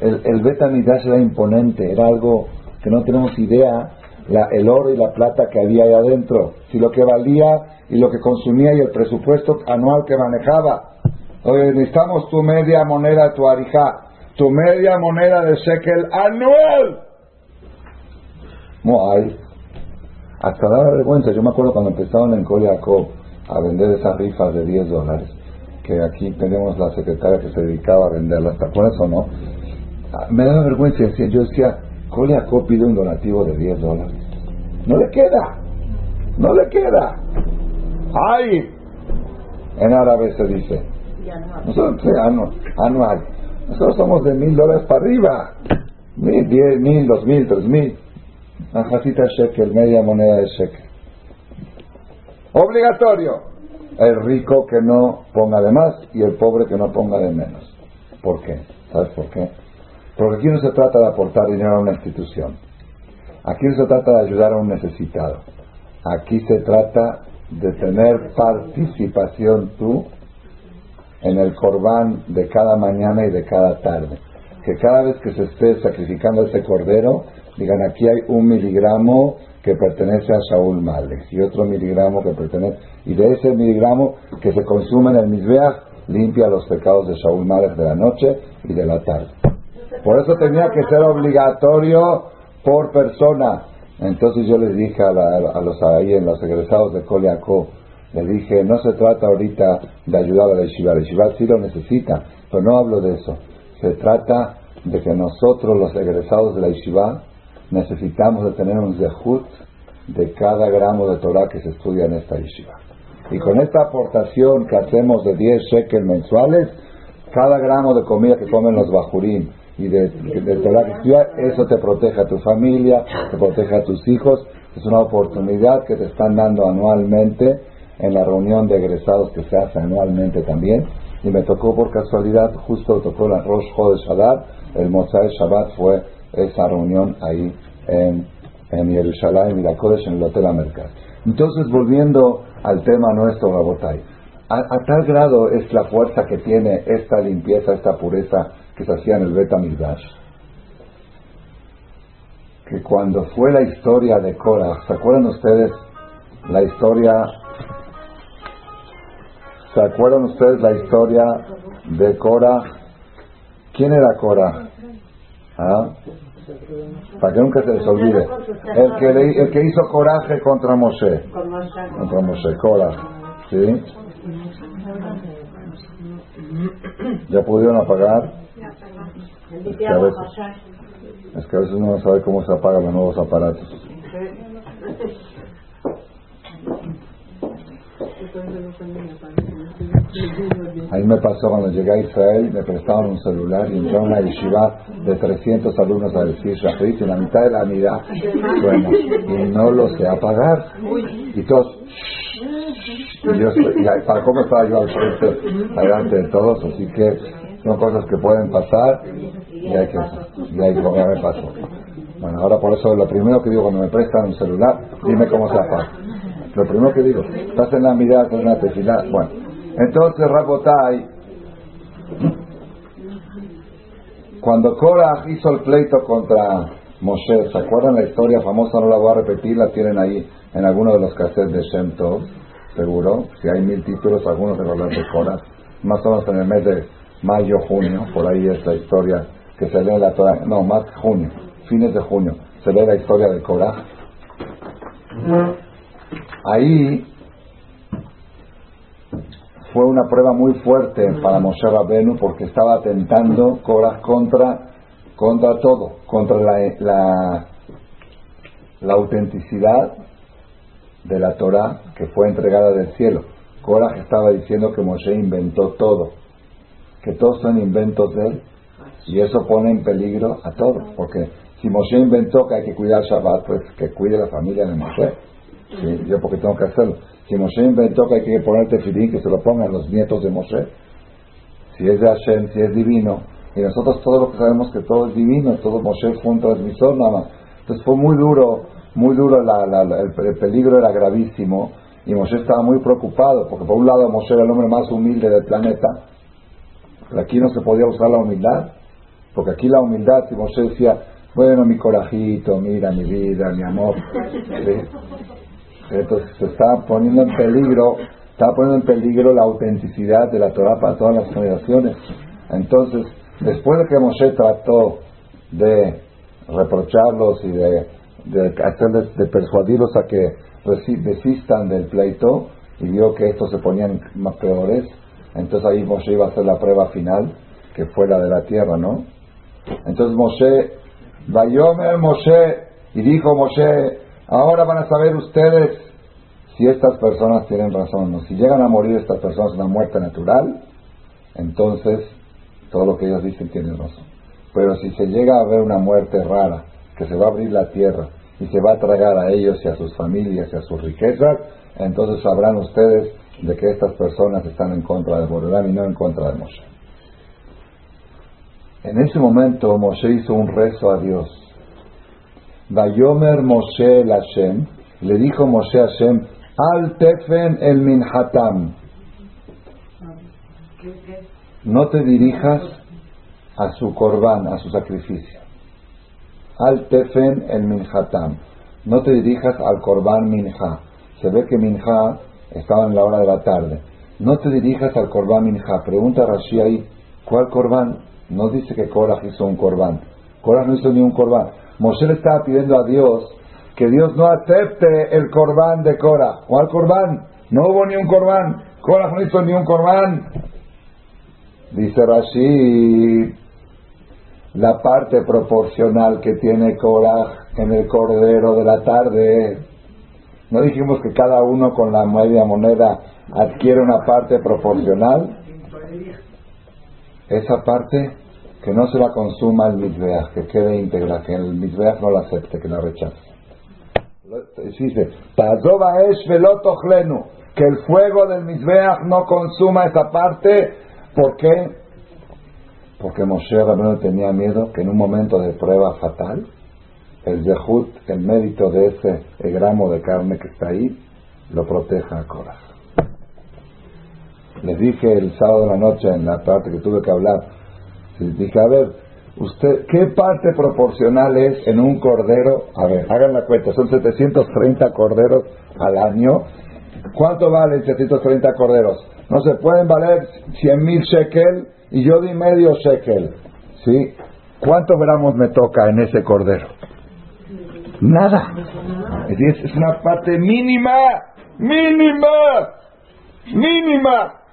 El, el Betamidash era imponente, era algo que no tenemos idea, la, el oro y la plata que había ahí adentro, si lo que valía y lo que consumía y el presupuesto anual que manejaba. Oye, necesitamos tu media moneda, tu arijá, tu media moneda de shekel anual. No hay. Hasta da vergüenza. Yo me acuerdo cuando empezaron en Coleaco a vender esas rifas de 10 dólares que aquí tenemos la secretaria que se dedicaba a venderlas, ¿te acuerdas o no? Me daba vergüenza, yo decía, Coleaco pide un donativo de 10 dólares. No le queda, no le queda. ¡Ay! En árabe se dice. Nosotros, anual. Nosotros somos de mil dólares para arriba. Mil, diez mil, dos mil, tres mil. Najacita shekel, media moneda de shekel. Obligatorio el rico que no ponga de más y el pobre que no ponga de menos. ¿Por qué? ¿Sabes por qué? Porque aquí no se trata de aportar dinero a una institución. Aquí no se trata de ayudar a un necesitado. Aquí se trata de tener participación tú en el corbán de cada mañana y de cada tarde. Que cada vez que se esté sacrificando ese cordero, digan aquí hay un miligramo que pertenece a Saúl Malek y otro miligramo que pertenece, y de ese miligramo que se consume en el Mizbeach limpia los pecados de Saúl Malek de la noche y de la tarde. Por eso tenía que ser obligatorio por persona. Entonces yo les dije a, los ahí los egresados de Koliakó, les dije, no se trata ahorita de ayudar a la yeshiva, la yeshiva sí lo necesita, pero no hablo de eso. Se trata de que nosotros, los egresados de la yeshiva, necesitamos de tener un zehut de cada gramo de Torah que se estudia en esta yeshiva. Y con esta aportación que hacemos de 10 shekels mensuales, cada gramo de comida que comen los bajurín y de, de que estudia, eso te protege a tu familia, te protege a tus hijos. Es una oportunidad que te están dando anualmente en la reunión de egresados que se hace anualmente también. Y me tocó por casualidad, justo tocó la Rosh de Shabbat, el Mosai Shabbat fue esa reunión ahí en, en Jerusalén, en Kodesh, en el Hotel Americano. Entonces, volviendo al tema nuestro, Rabotay, a, tal grado es la fuerza que tiene esta limpieza, esta pureza que se hacía en el Beta que cuando fue la historia de Cora, ¿se acuerdan ustedes la historia? ¿Se acuerdan ustedes la historia de Cora? ¿Quién era Cora? ¿Ah? Para que nunca se les olvide. El que, el que hizo coraje contra Moshe. Contra Moshe, Cora. ¿Sí? ¿Ya pudieron apagar? Es que, a veces, es que a veces uno no sabe cómo se apagan los nuevos aparatos. Ahí me pasó cuando llegué a Israel, me prestaban un celular y entró una yeshiva de 300 alumnos a decir Shahrit y la mitad de la mirada, bueno, y no lo sé apagar. Y todos, y yo, y para cómo estaba yo al frente, adelante de todos, así que son cosas que pueden pasar y hay que, y hay que me pasó. Bueno, ahora por eso lo primero que digo cuando me prestan un celular, dime cómo se apaga. Lo primero que digo, estás en la mirada con una tefilá. Bueno, entonces Rabotai, cuando Korah hizo el pleito contra Moshe, ¿se acuerdan la historia famosa? No la voy a repetir, la tienen ahí en alguno de los cassettes de Shem Tov, seguro. Si hay mil títulos, algunos de los de Korah. Más o menos en el mes de mayo, junio, por ahí es la historia que se lee la Torah, no, más junio, fines de junio, se lee la historia del coraje. Ahí fue una prueba muy fuerte para Moshe Rabenu porque estaba atentando contra, contra todo, contra la, la, la autenticidad de la Torah que fue entregada del cielo. Korah estaba diciendo que Moshe inventó todo, que todos son inventos de él, y eso pone en peligro a todos, porque si Moshe inventó que hay que cuidar Shabbat, pues que cuide la familia de Moshe. ¿Sí? Yo porque tengo que hacerlo. Si Moshe inventó que hay que poner tefilín, que se lo pongan los nietos de Moshe. Si es de Hashem, si es divino. Y nosotros todos lo que sabemos que todo es divino, todo Moshe fue un transmisor nada más. Entonces fue muy duro, muy duro, la, la, el, peligro era gravísimo. Y Moshe estaba muy preocupado, porque por un lado Moshe era el hombre más humilde del planeta, pero aquí no se podía usar la humildad. Porque aquí la humildad, si Moshe decía, bueno, mi corajito, mira mi vida, mi amor. Entonces se estaba poniendo en peligro, estaba poniendo en peligro la autenticidad de la Torah para todas las generaciones. Entonces, después de que Moshe trató de reprocharlos y de, hacerles, de persuadirlos a que desistan del pleito y vio que estos se ponían más peores, entonces ahí Moshe iba a hacer la prueba final, que fue la de la tierra, ¿no? Entonces Moshe, Vayomer Moshe, y dijo Moshe, ahora van a saber ustedes si estas personas tienen razón o. Si llegan a morir estas personas una muerte natural, entonces todo lo que ellos dicen tiene razón. Pero si se llega a ver una muerte rara, que se va a abrir la tierra y se va a tragar a ellos y a sus familias y a sus riquezas, entonces sabrán ustedes de que estas personas están en contra de Borolán y no en contra de Moshe. En ese momento Moshe hizo un rezo a Dios. Vayomer Moshe el Hashem, le dijo Moshe Hashem, al tefen el minhatam. No te dirijas a su corbán, a su sacrificio. Al tefen el minhatam. No te dirijas al corbán minha. Se ve que minha estaba en la hora de la tarde. No te dirijas al corbán minha. Pregunta Rashi ahí, ¿cuál corbán? No dice que Korah hizo un corbán. Korah no hizo ni un corbán. Moshe le estaba pidiendo a Dios que Dios no acepte el corbán de Korah. ¿Cuál corbán? No hubo ni un corbán. Korah no hizo ni un corbán. Dice Rashi, la parte proporcional que tiene Korah en el cordero de la tarde. No dijimos que cada uno con la media moneda adquiere una parte proporcional esa parte que no se la consuma el mitveach, que quede íntegra, que el mitveach no la acepte, que la rechace. Dice, que el fuego del Mizbeach no consuma esa parte. ¿Por qué? Porque Moshe Rabbeinu tenía miedo que en un momento de prueba fatal, el Yehut, el mérito de ese gramo de carne que está ahí, lo proteja a Korah. Les dije el sábado de la noche en la parte que tuve que hablar, dije, a ver, usted, ¿qué parte proporcional es en un cordero? A ver, hagan la cuenta, son 730 corderos al año. ¿Cuánto valen 730 corderos? No se pueden valer 100 mil shekel y yo di medio shekel. ¿Sí? ¿Cuántos gramos me toca en ese cordero? Nada. Es una parte mínima, mínima, mínima.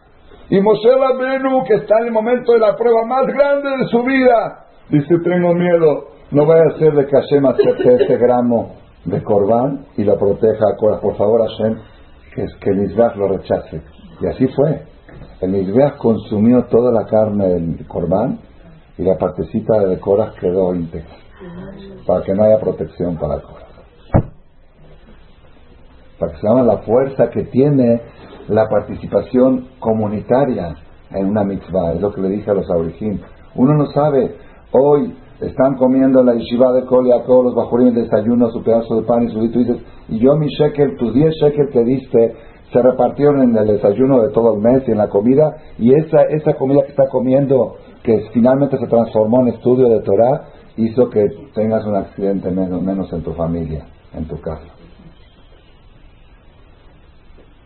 Y Moshe Rabbeinu, que está en el momento de la prueba más grande de su vida, dice, tengo miedo, no vaya a ser de que Hashem acepte ese gramo de corbán y lo proteja. Por favor, Hashem, que, el Mizbeach lo rechace. Y así fue. El Mizbeach consumió toda la carne del corbán y la partecita de Coras quedó íntegra, para que no haya protección para Coras. Para que se llama la fuerza que tiene la participación comunitaria en una mitzvah. Es lo que le dije a los aborígenes. Uno no sabe, hoy están comiendo la yeshiva de Kol todos los bajurín el desayuno, su pedazo de pan y su y dices, y yo mi shekel, tus 10 shekel que diste, se repartieron en el desayuno de todo el mes y en la comida, y esa, esa comida que está comiendo, que finalmente se transformó en estudio de Torah, hizo que tengas un accidente menos, menos en tu familia, en tu casa.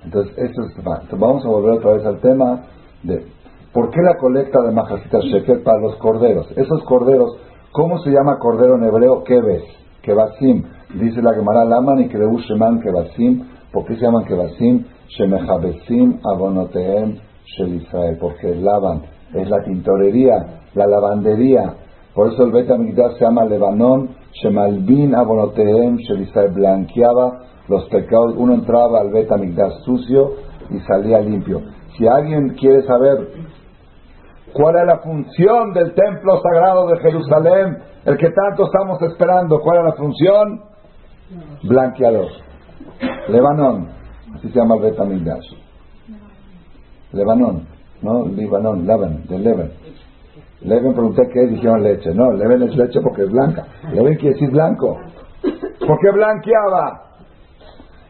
Entonces, eso es, vamos a volver otra vez al tema de por qué la colecta de Majasita Shekel para los corderos. Esos corderos, ¿cómo se llama cordero en hebreo? Keves, Kebasim. Dice la Gemara Laman y Kreu Sheman Kebasim. ¿Por qué se llaman Kebasim? Shemejabesim Abonoteem Shel Israel. Porque lavan, es la tintorería, la lavandería. Por eso el Bet se llama Lebanon, Shemalbin Abonoteem Shel Israel. Blanqueaba los pecados, uno entraba al Betamigdash sucio y salía limpio. Si alguien quiere saber cuál es la función del templo sagrado de Jerusalén, el que tanto estamos esperando, cuál es la función, blanqueador. Lebanón, así se llama el Betamigdash. Lebanón, no Libanón, Leban, de Leban. Leven pregunté qué es, dijeron leche. No, Leven es leche porque es blanca. Leven quiere decir blanco. ¿Por qué blanqueaba?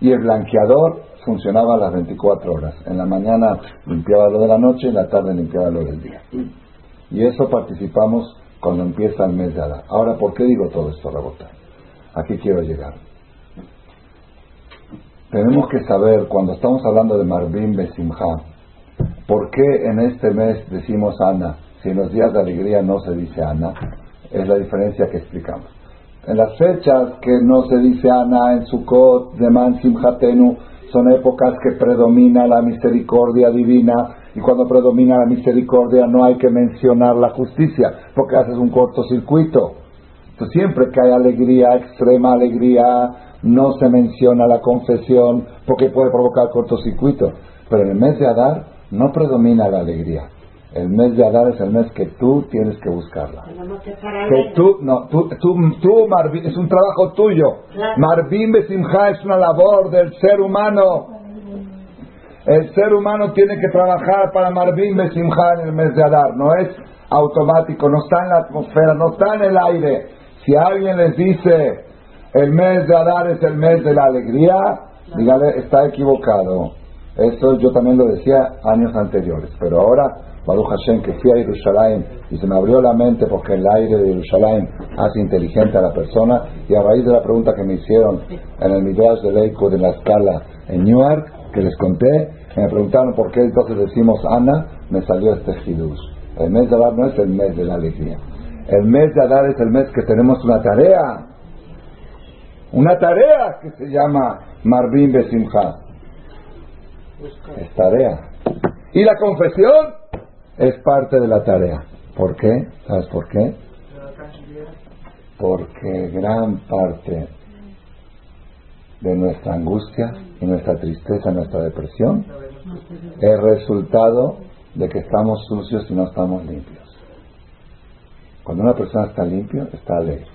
Y el blanqueador funcionaba a las 24 horas. En la mañana limpiaba lo de la noche y en la tarde limpiaba lo del día. Y eso participamos cuando empieza el mes de Adar. Ahora, ¿por qué digo todo esto, Rabota? Aquí quiero llegar. Tenemos que saber, cuando estamos hablando de Marvin Besimha, ¿por qué en este mes decimos Ana? Si en los días de alegría no se dice Ana, es la diferencia que explicamos en las fechas que no se dice Ana en Sukkot, de Man Simhatenu, son épocas que predomina la misericordia divina y cuando predomina la misericordia no hay que mencionar la justicia porque haces un cortocircuito. Siempre que hay alegría, extrema alegría, no se menciona la confesión porque puede provocar cortocircuito. Pero en el mes de Adar no predomina la alegría. El mes de Adar es el mes que tú tienes que buscarla. Que tú, no, tú, tú, tú Marvin, es un trabajo tuyo. Marvin Besimha es una labor del ser humano. El ser humano tiene que trabajar para Marvin Besimha en el mes de Adar. No es automático, no está en la atmósfera, no está en el aire. Si alguien les dice el mes de Adar es el mes de la alegría, dígale, está equivocado. Eso yo también lo decía años anteriores, pero ahora Baruch Hashem, que fui a Jerusalén y se me abrió la mente porque el aire de Jerusalén hace inteligente a la persona. Y a raíz de la pregunta que me hicieron en el Midrash de Leico de la escala en Newark, que les conté, me preguntaron por qué entonces decimos Ana, me salió este Hidush. El mes de Adar no es el mes de la alegría. El mes de Adar es el mes que tenemos una tarea. Una tarea que se llama Marvin Besimha. Es tarea. Y la confesión es parte de la tarea. ¿Por qué? ¿Sabes por qué? Porque gran parte de nuestra angustia y nuestra tristeza, nuestra depresión, es resultado de que estamos sucios y no estamos limpios. Cuando una persona está limpio, está alegre.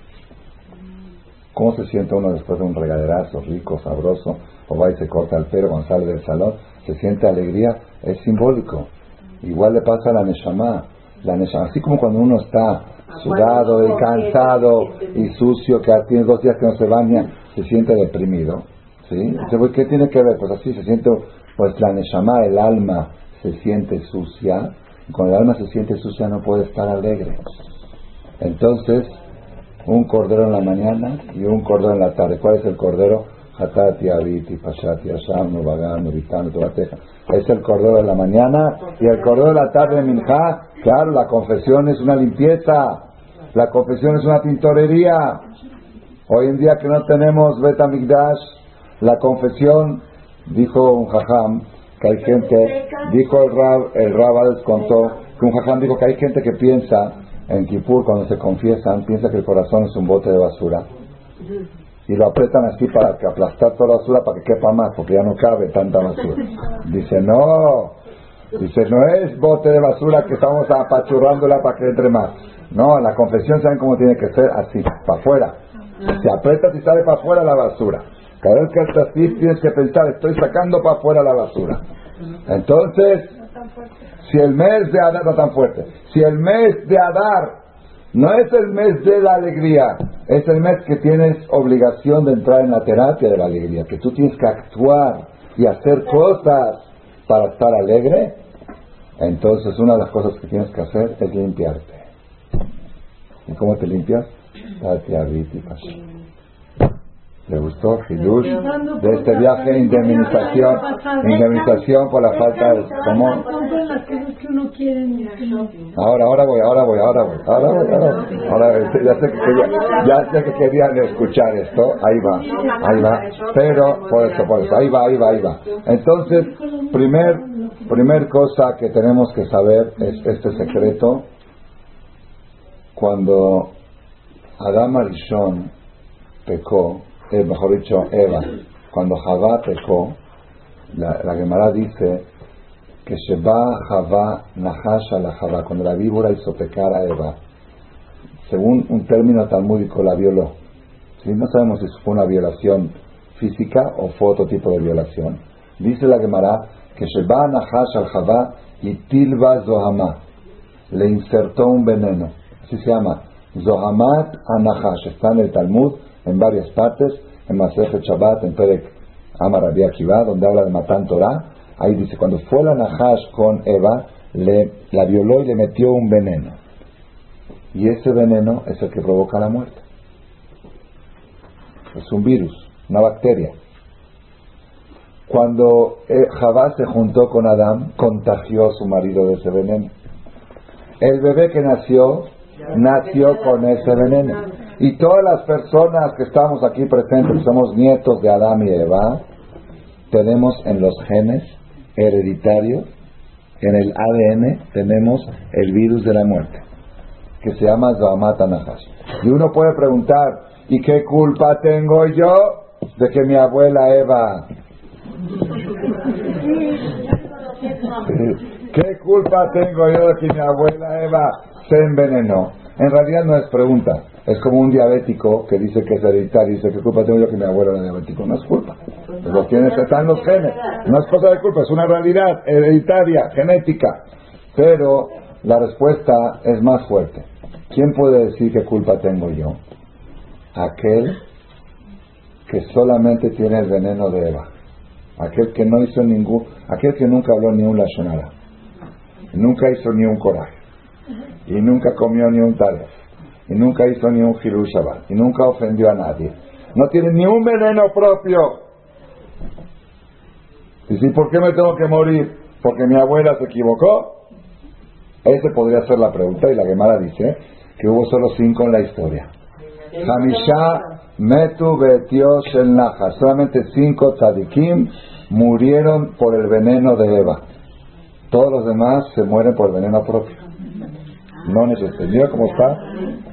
¿Cómo se siente uno después de un regaderazo rico, sabroso? O va y se corta el pelo cuando sale del salón. se siente alegría, es simbólico. Igual le pasa a la Neshama. La Neshama, así como cuando uno está sudado y cansado y sucio, que tiene dos días que no se baña, se siente deprimido. ¿sí? ¿Qué tiene que ver? Pues así se siente, pues la Neshama, el alma, se siente sucia. Cuando el alma se siente sucia no puede estar alegre. Entonces, un cordero en la mañana y un cordero en la tarde. ¿Cuál es el cordero? Hatati, Abiti, Pashati, Asham, Novagan, Novitano, Tobateja. Es el cordero de la mañana y el cordero de la tarde, Minja. Claro, la confesión es una limpieza. La confesión es una pintorería. Hoy en día que no tenemos Betamigdash, la confesión, dijo un jajam, que hay gente, dijo el Rab, el Rab contó, que un jajam dijo que hay gente que piensa en Kippur cuando se confiesan, piensa que el corazón es un bote de basura y lo apretan así para que aplastar toda la basura para que quepa más, porque ya no cabe tanta basura. Dice, no, dice, no es bote de basura que estamos apachurrándola para que entre más. No, la confesión saben cómo tiene que ser así, para afuera. Se aprieta y sale para afuera la basura. Cada vez que estás así tienes que pensar, estoy sacando para afuera la basura. Entonces, si el mes de Adar no tan fuerte, si el mes de Adar no es el mes de la alegría, es el mes que tienes obligación de entrar en la terapia de la alegría, que tú tienes que actuar y hacer cosas para estar alegre. Entonces, una de las cosas que tienes que hacer es limpiarte. ¿Y cómo te limpias? ¿Le gustó Hidush de este viaje? Indemnización, indemnización por la falta de... ¿Cómo? Ahora, ahora voy, ahora voy, ahora voy, ahora voy, ahora voy. Ahora, ya, sé que ya sé que querían escuchar esto, ahí va, ahí va. Pero, por eso, por eso, ahí va, ahí va, ahí va. Entonces, primer, primer cosa que tenemos que saber es este secreto. Cuando Adam Arishon pecó, eh, mejor dicho, Eva, cuando Javá pecó, la, la Gemara dice que Sheba Javá Nahash la Javá, cuando la víbora hizo pecar a Eva, según un término talmúdico, la violó. No sabemos si fue una violación física o fue otro tipo de violación. Dice la Gemara que Sheba Nahash al Javá y Tilba Zohamá le insertó un veneno. Así se llama. Zohamat Anahash. Está en el Talmud en varias partes, en Masejet Shabbat, en Perek Amar Akiva, donde habla de Matan Torah. Ahí dice, cuando fue la Nahash con Eva, le, la violó y le metió un veneno. Y ese veneno es el que provoca la muerte. Es un virus, una bacteria. Cuando eh, Javá se juntó con Adán, contagió a su marido de ese veneno. El bebé que nació, nació con ese veneno. Y todas las personas que estamos aquí presentes, somos nietos de Adán y Eva, tenemos en los genes hereditarios, en el ADN, tenemos el virus de la muerte, que se llama Zahamata Nahash. Y uno puede preguntar, ¿y qué culpa tengo yo de que mi abuela Eva... ¿Qué culpa tengo yo de que mi abuela Eva se envenenó? En realidad no es pregunta. Es como un diabético que dice que es hereditario y dice, ¿qué culpa tengo yo que mi abuelo era diabético? No es culpa. Pues lo tienes, está en los genes. No es cosa de culpa, es una realidad hereditaria, genética. Pero la respuesta es más fuerte. ¿Quién puede decir qué culpa tengo yo? Aquel que solamente tiene el veneno de Eva. Aquel que no hizo ningún, aquel que nunca habló ni un lashonara. Nunca hizo ni un coraje. Y nunca comió ni un tal y nunca hizo ni un Hiru y nunca ofendió a nadie. No tiene ni un veneno propio. Y si, ¿por qué me tengo que morir? ¿Porque mi abuela se equivocó? Ese podría ser la pregunta y la Gemara dice que hubo solo cinco en la historia. Hamisha Metu Betios el. Solamente cinco tzadikim murieron por el veneno de Eva. Todos los demás se mueren por el veneno propio. No necesito. cómo está.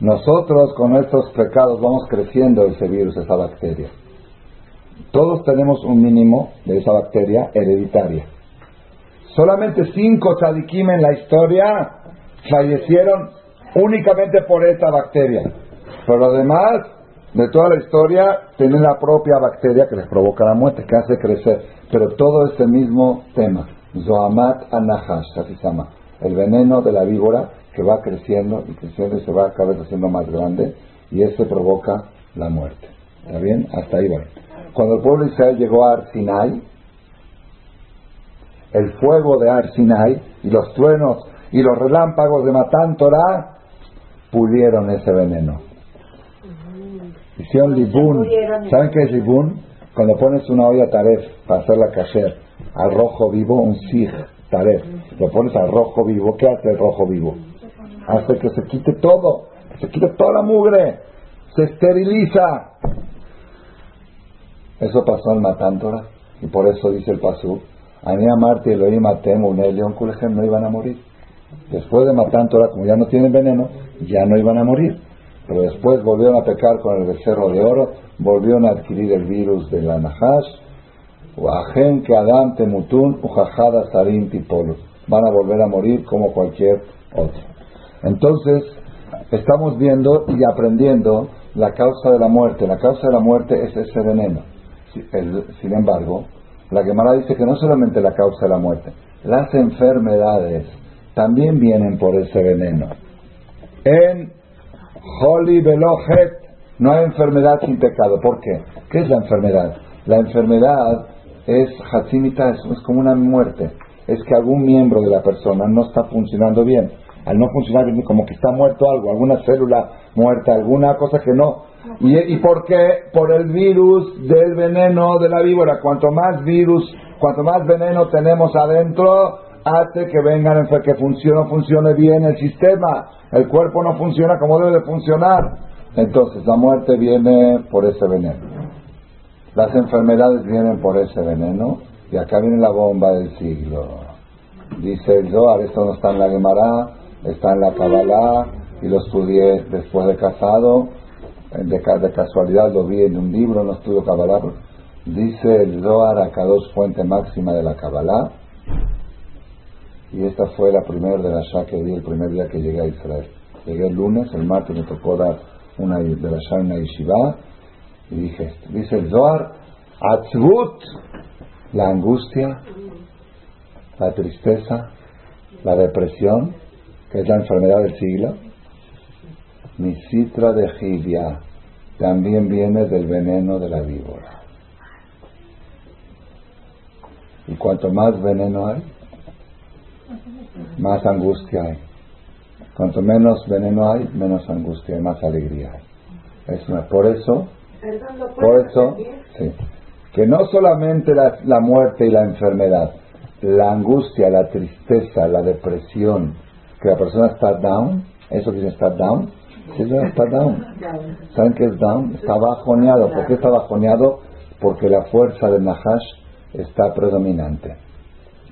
Nosotros con nuestros pecados vamos creciendo ese virus, esa bacteria. Todos tenemos un mínimo de esa bacteria hereditaria. Solamente cinco tzadikim en la historia fallecieron únicamente por esta bacteria. Pero los demás de toda la historia, tienen la propia bacteria que les provoca la muerte, que hace crecer. Pero todo este mismo tema. Zoamat anahash, así se llama. El veneno de la víbora que va creciendo y creciendo y se va cada vez haciendo más grande y ese provoca la muerte. ¿Está bien? Hasta ahí va. Cuando el pueblo de Israel llegó a Arsinai, el fuego de Arsinai y los truenos y los relámpagos de Matán Torah pulieron ese veneno. Hicieron libún. ¿Saben qué es libún? Cuando pones una olla taref para hacer la kasher al rojo vivo, un sig taref, lo pones al rojo vivo, ¿qué hace el rojo vivo? Hace que se quite todo, se quite toda la mugre, se esteriliza. Eso pasó en Matántora y por eso dice el Pasú, Anía Marti, Elohim Atem, Unelion, Kulejem no iban a morir. Después de Matántora, como ya no tienen veneno, ya no iban a morir. Pero después volvieron a pecar con el becerro de oro, volvieron a adquirir el virus de la Nahash, Uajen que Adam Temutun, Ujajada Sarin Tipolo. Van a volver a morir como cualquier otro. Entonces, estamos viendo y aprendiendo la causa de la muerte. La causa de la muerte es ese veneno. Sin embargo, la Gemara dice que no solamente la causa de la muerte, las enfermedades también vienen por ese veneno. En Holy Velohet no hay enfermedad sin pecado. ¿Por qué? ¿Qué es la enfermedad? La enfermedad es Hatzimita, es, como una muerte. Es que algún miembro de la persona no está funcionando bien. Al no funcionar como que está muerto algo, alguna célula muerta, alguna cosa que no. ¿Y, ¿Y por qué? Por el virus del veneno de la víbora. Cuanto más virus, cuanto más veneno tenemos adentro, hace que vengan, que funcione, funcione bien el sistema. El cuerpo no funciona como debe de funcionar. Entonces la muerte viene por ese veneno. Las enfermedades vienen por ese veneno. Y acá viene la bomba del siglo. Dice el Zohar, esto no está en la Gemara, está en la Kabbalah, y lo estudié después de casado. De, de casualidad lo vi en un libro, no estudio Kabbalah. Dice el Zohar, acá dos fuente máxima de la Kabbalah y esta fue la primera de la Shah que di el primer día que llegué a Israel. Llegué el lunes, el martes me tocó dar una de la Shah en una yeshiva y dije. Dice el Zohar, Atzvut, la angustia, la tristeza, la depresión, es la enfermedad del siglo, mi citra de Gilia también viene del veneno de la víbora. Y cuanto más veneno hay, más angustia hay. Cuanto menos veneno hay, menos angustia y más alegría hay. por eso, por eso, que no solamente la, muerte y la enfermedad, la angustia, la tristeza, la depresión, que la persona está down, eso que dice está down, sí, está down. ¿Saben qué es down? Está bajoneado. ¿Por qué está bajoneado? Porque la fuerza del Nahash está predominante.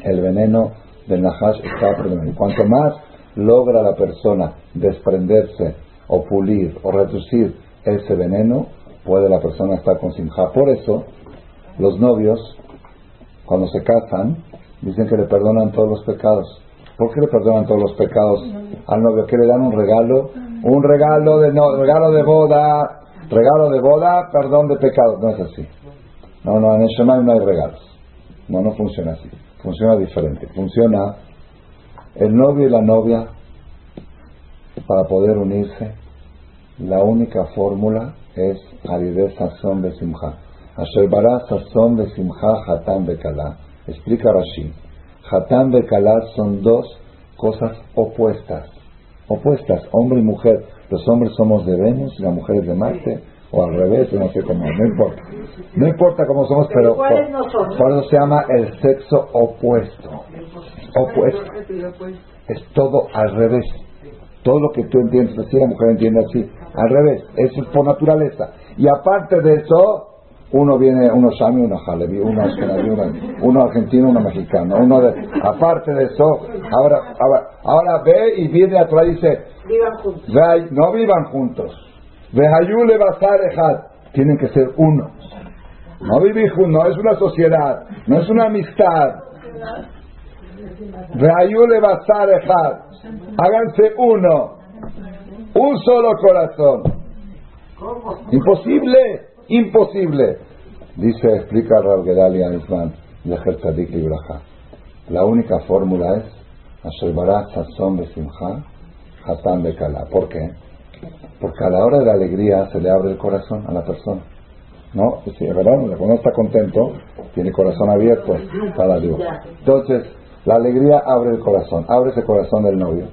El veneno del Nahash está predominante. Cuanto más logra la persona desprenderse o pulir o reducir ese veneno, puede la persona estar con simja. Por eso, los novios, cuando se casan, dicen que le perdonan todos los pecados. ¿Por qué le perdonan todos los pecados al novio? Que le dan un regalo, un regalo de no, regalo de boda, regalo de boda, perdón de pecados. No es así. No, no, en el Shema no hay regalos. No, no funciona así. Funciona diferente. Funciona el novio y la novia para poder unirse. La única fórmula es Aridez Sazón de Simcha. Asher Bará Sazón de Simcha Hatán Bekalá. Explica Rashi. Hatán Bekalá son dos cosas opuestas. Opuestas, hombre y mujer. Los hombres somos de Venus y las mujeres de Marte o al revés, no sé cómo, no importa. No importa cómo somos, pero por, eso se llama el sexo opuesto. Opuesto. Es todo al revés. Todo lo que tú entiendes así, la mujer entiende así. Al revés. Eso es por naturaleza. Y aparte de eso, uno viene, uno Shami, uno Halevi, uno uno, argentino, uno mexicano, uno de, aparte de eso, ahora, ahora, ahora ve y viene atrás y dice, vivan juntos. no vivan juntos, Basar Tienen que ser uno. No vivir juntos, no es una sociedad, no es una amistad. Vehayule Basar Háganse uno. Un solo corazón. Imposible, imposible. Dice, explica Rav Gedali Anisman, Lejer Tzadik Libraja. La única fórmula es Besimha, Hatán de Kala. ¿Por qué? Porque a la hora de la alegría se le abre el corazón a la persona. ¿No? Sí, ¿verdad? Cuando está contento, tiene corazón abierto para Dios. Entonces, la alegría abre el corazón. Abres el corazón del novio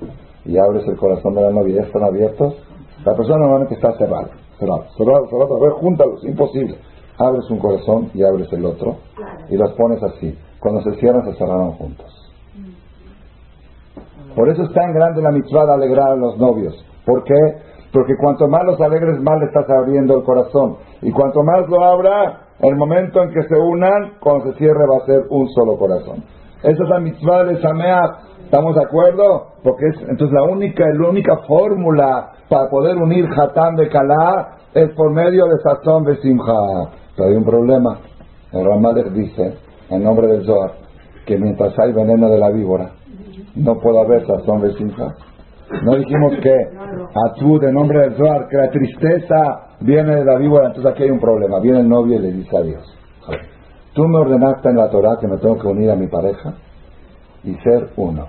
y abres el corazón de la novia. Ya están abiertos. La persona normalmente está cerrada. Júntalos. Imposible. Abres un corazón y abres el otro y los pones así. Cuando se cierran, se cerraron juntos. Por eso es tan grande la mitzvah de alegrar a los novios. ¿Por qué? Porque cuanto más los alegres, más le estás abriendo el corazón. Y cuanto más lo abra, el momento en que se unan, cuando se cierre va a ser un solo corazón. Esa es la mitzvah de. ¿Estamos de acuerdo? Porque es, entonces la única, la única fórmula para poder unir Hatán de Kalá es por medio de Sazón de Simha. Pero hay un problema. El Ramalek dice, en nombre del Zohar, que mientras hay veneno de la víbora, no puede haber Sazón de Simha. No dijimos que tú de nombre del Zohar, que la tristeza viene de la víbora, entonces aquí hay un problema. Viene el novio y le dice a Dios, tú me ordenaste en la Torah que me tengo que unir a mi pareja y ser uno.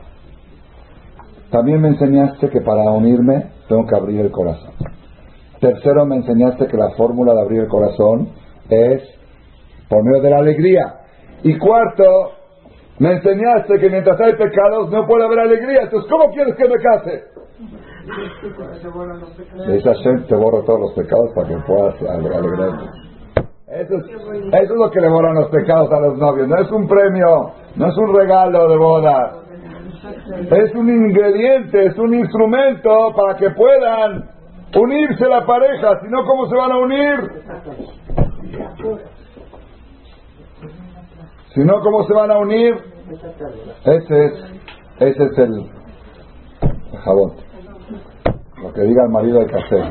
También me enseñaste que para unirme tengo que abrir el corazón. Tercero, me enseñaste que la fórmula de abrir el corazón es por medio de la alegría. Y cuarto, me enseñaste que mientras hay pecados no puede haber alegría. Entonces, ¿cómo quieres que me case? Le dice Hashem, te borro todos los pecados para que puedas alegrarte. Eso es, eso es lo que le borran los pecados a los novios. No es un premio, no es un regalo de boda. Es un ingrediente, es un instrumento para que puedan unirse la pareja. Si no, ¿cómo se van a unir? Si no, ¿cómo se van a unir? Ese es, ese es el jabón. Lo que diga el marido hay que hacer.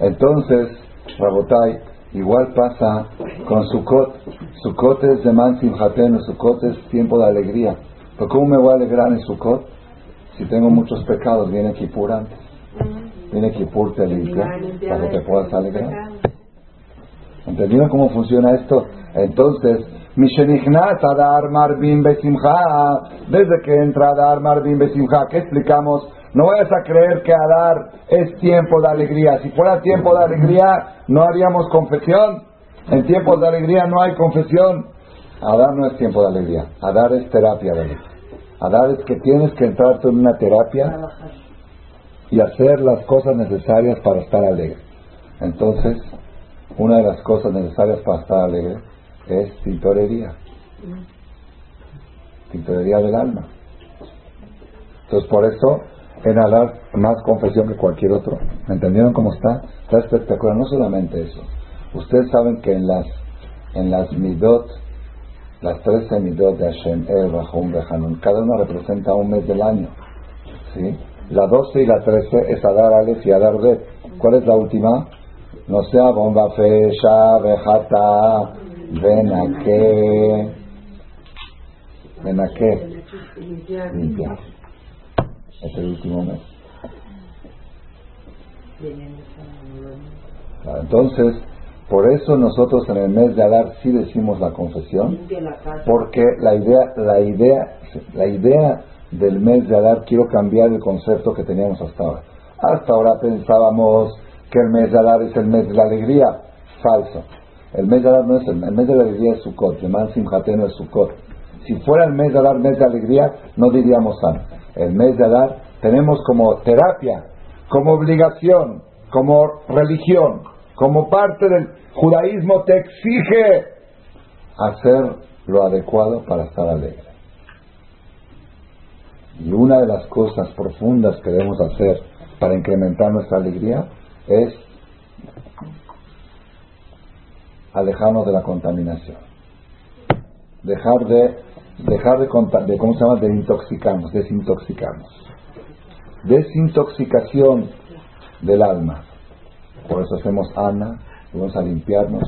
Entonces, Rabotai, igual pasa con Sukkot. Sukkot es de Man Simhaten, Sukkot es tiempo de alegría. Pero ¿cómo me voy a alegrar en Sukkot? Si tengo muchos pecados, viene Kippur antes. Viene Kippur te limpia para que te puedas alegrar. ¿Entendieron cómo funciona esto? Entonces, Mishenichnat Adar Marbim Besimha, desde que entra Adar Marbim Besimha, ¿qué explicamos? No vayas a creer que Adar es tiempo de alegría. Si fuera tiempo de alegría, no haríamos confesión. En tiempos de alegría no hay confesión. Adar no es tiempo de alegría. Adar es terapia de alegría. Adar es que tienes que entrar en una terapia y hacer las cosas necesarias para estar alegre. Entonces, una de las cosas necesarias para estar alegre es tintorería. Tintorería del alma. Entonces, por eso en Adar más confesión que cualquier otro. ¿Me entendieron cómo está? Está espectacular. No solamente eso. Ustedes saben que en las, en las midot, las 13 midot de Hashem, El, Rahum, Behanun, cada una representa un mes del año. ¿sí? La 12 y la 13 es Adar Aleph y Adar Bet. ¿Cuál es la última? No sea bomba fecha, vejata, venaque, venaque, limpiar. Es el último mes. Entonces, por eso nosotros en el mes de Adar sí decimos la confesión, porque la idea, la idea, la idea del mes de Adar quiero cambiar el concepto que teníamos hasta ahora. Hasta ahora pensábamos que el mes de Adar es el mes de la alegría. Falso. El mes de Adar no es el, el mes de la alegría es Sukkot, el man Simhateno es Sukkot. Si fuera el mes de Adar mes de alegría, no diríamos San. El mes de Adar tenemos como terapia, como obligación, como religión, como parte del judaísmo, te exige hacer lo adecuado para estar alegre. Y una de las cosas profundas que debemos hacer para incrementar nuestra alegría es alejarnos de la contaminación. Dejar de, dejar de, de ¿cómo se llama? De intoxicarnos, desintoxicarnos. Desintoxicación del alma. Por eso hacemos Ana, vamos a limpiarnos.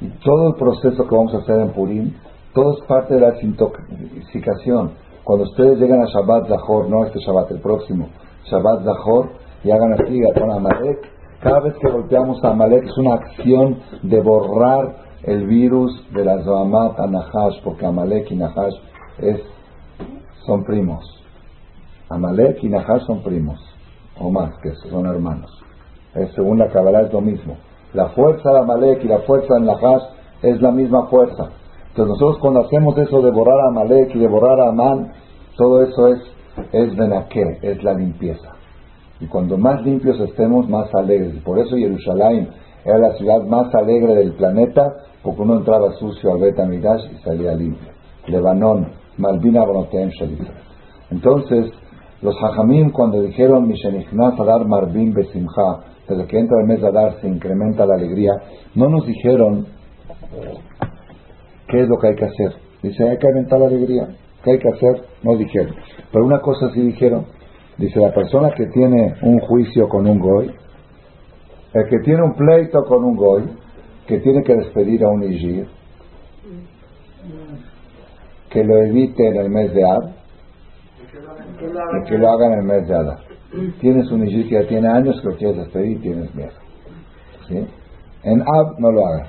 Y todo el proceso que vamos a hacer en Purim, todo es parte de la desintoxicación. Cuando ustedes llegan a Shabbat Zahor, no este Shabbat, el próximo, Shabbat Zahor, y hagan así con Amalek. Cada vez que golpeamos a Amalek es una acción de borrar el virus de la Zohamat a Nahash, porque Amalek y Nahash es, son primos. Amalek y Nahash son primos, o más que son hermanos. Es, según la Kabbalah es lo mismo. La fuerza de Amalek y la fuerza de Nahash es la misma fuerza. Entonces nosotros cuando hacemos eso de borrar a Amalek y de borrar a Amán, todo eso es, es es la limpieza. Y cuando más limpios estemos, más alegres. Y por eso Jerusalén era la ciudad más alegre del planeta, porque uno entraba sucio al Bet y salía limpio. Lebanón, Malvina Bonotem Entonces, los hajamim cuando dijeron Mishenichnas Adar Marvin Besimha, desde que entra el mes de Adar se incrementa la alegría, no nos dijeron qué es lo que hay que hacer. Dice, hay que aumentar la alegría. ¿Qué hay que hacer? No dijeron. Pero una cosa sí dijeron. Dice, la persona que tiene un juicio con un goy, el que tiene un pleito con un goy, que tiene que despedir a un Ijir, que lo evite en el mes de Ab, y que lo haga en el mes de Adar. Tienes un Ijir que ya tiene años que lo quieres despedir y tienes miedo. ¿Sí? En Ab no lo hagas.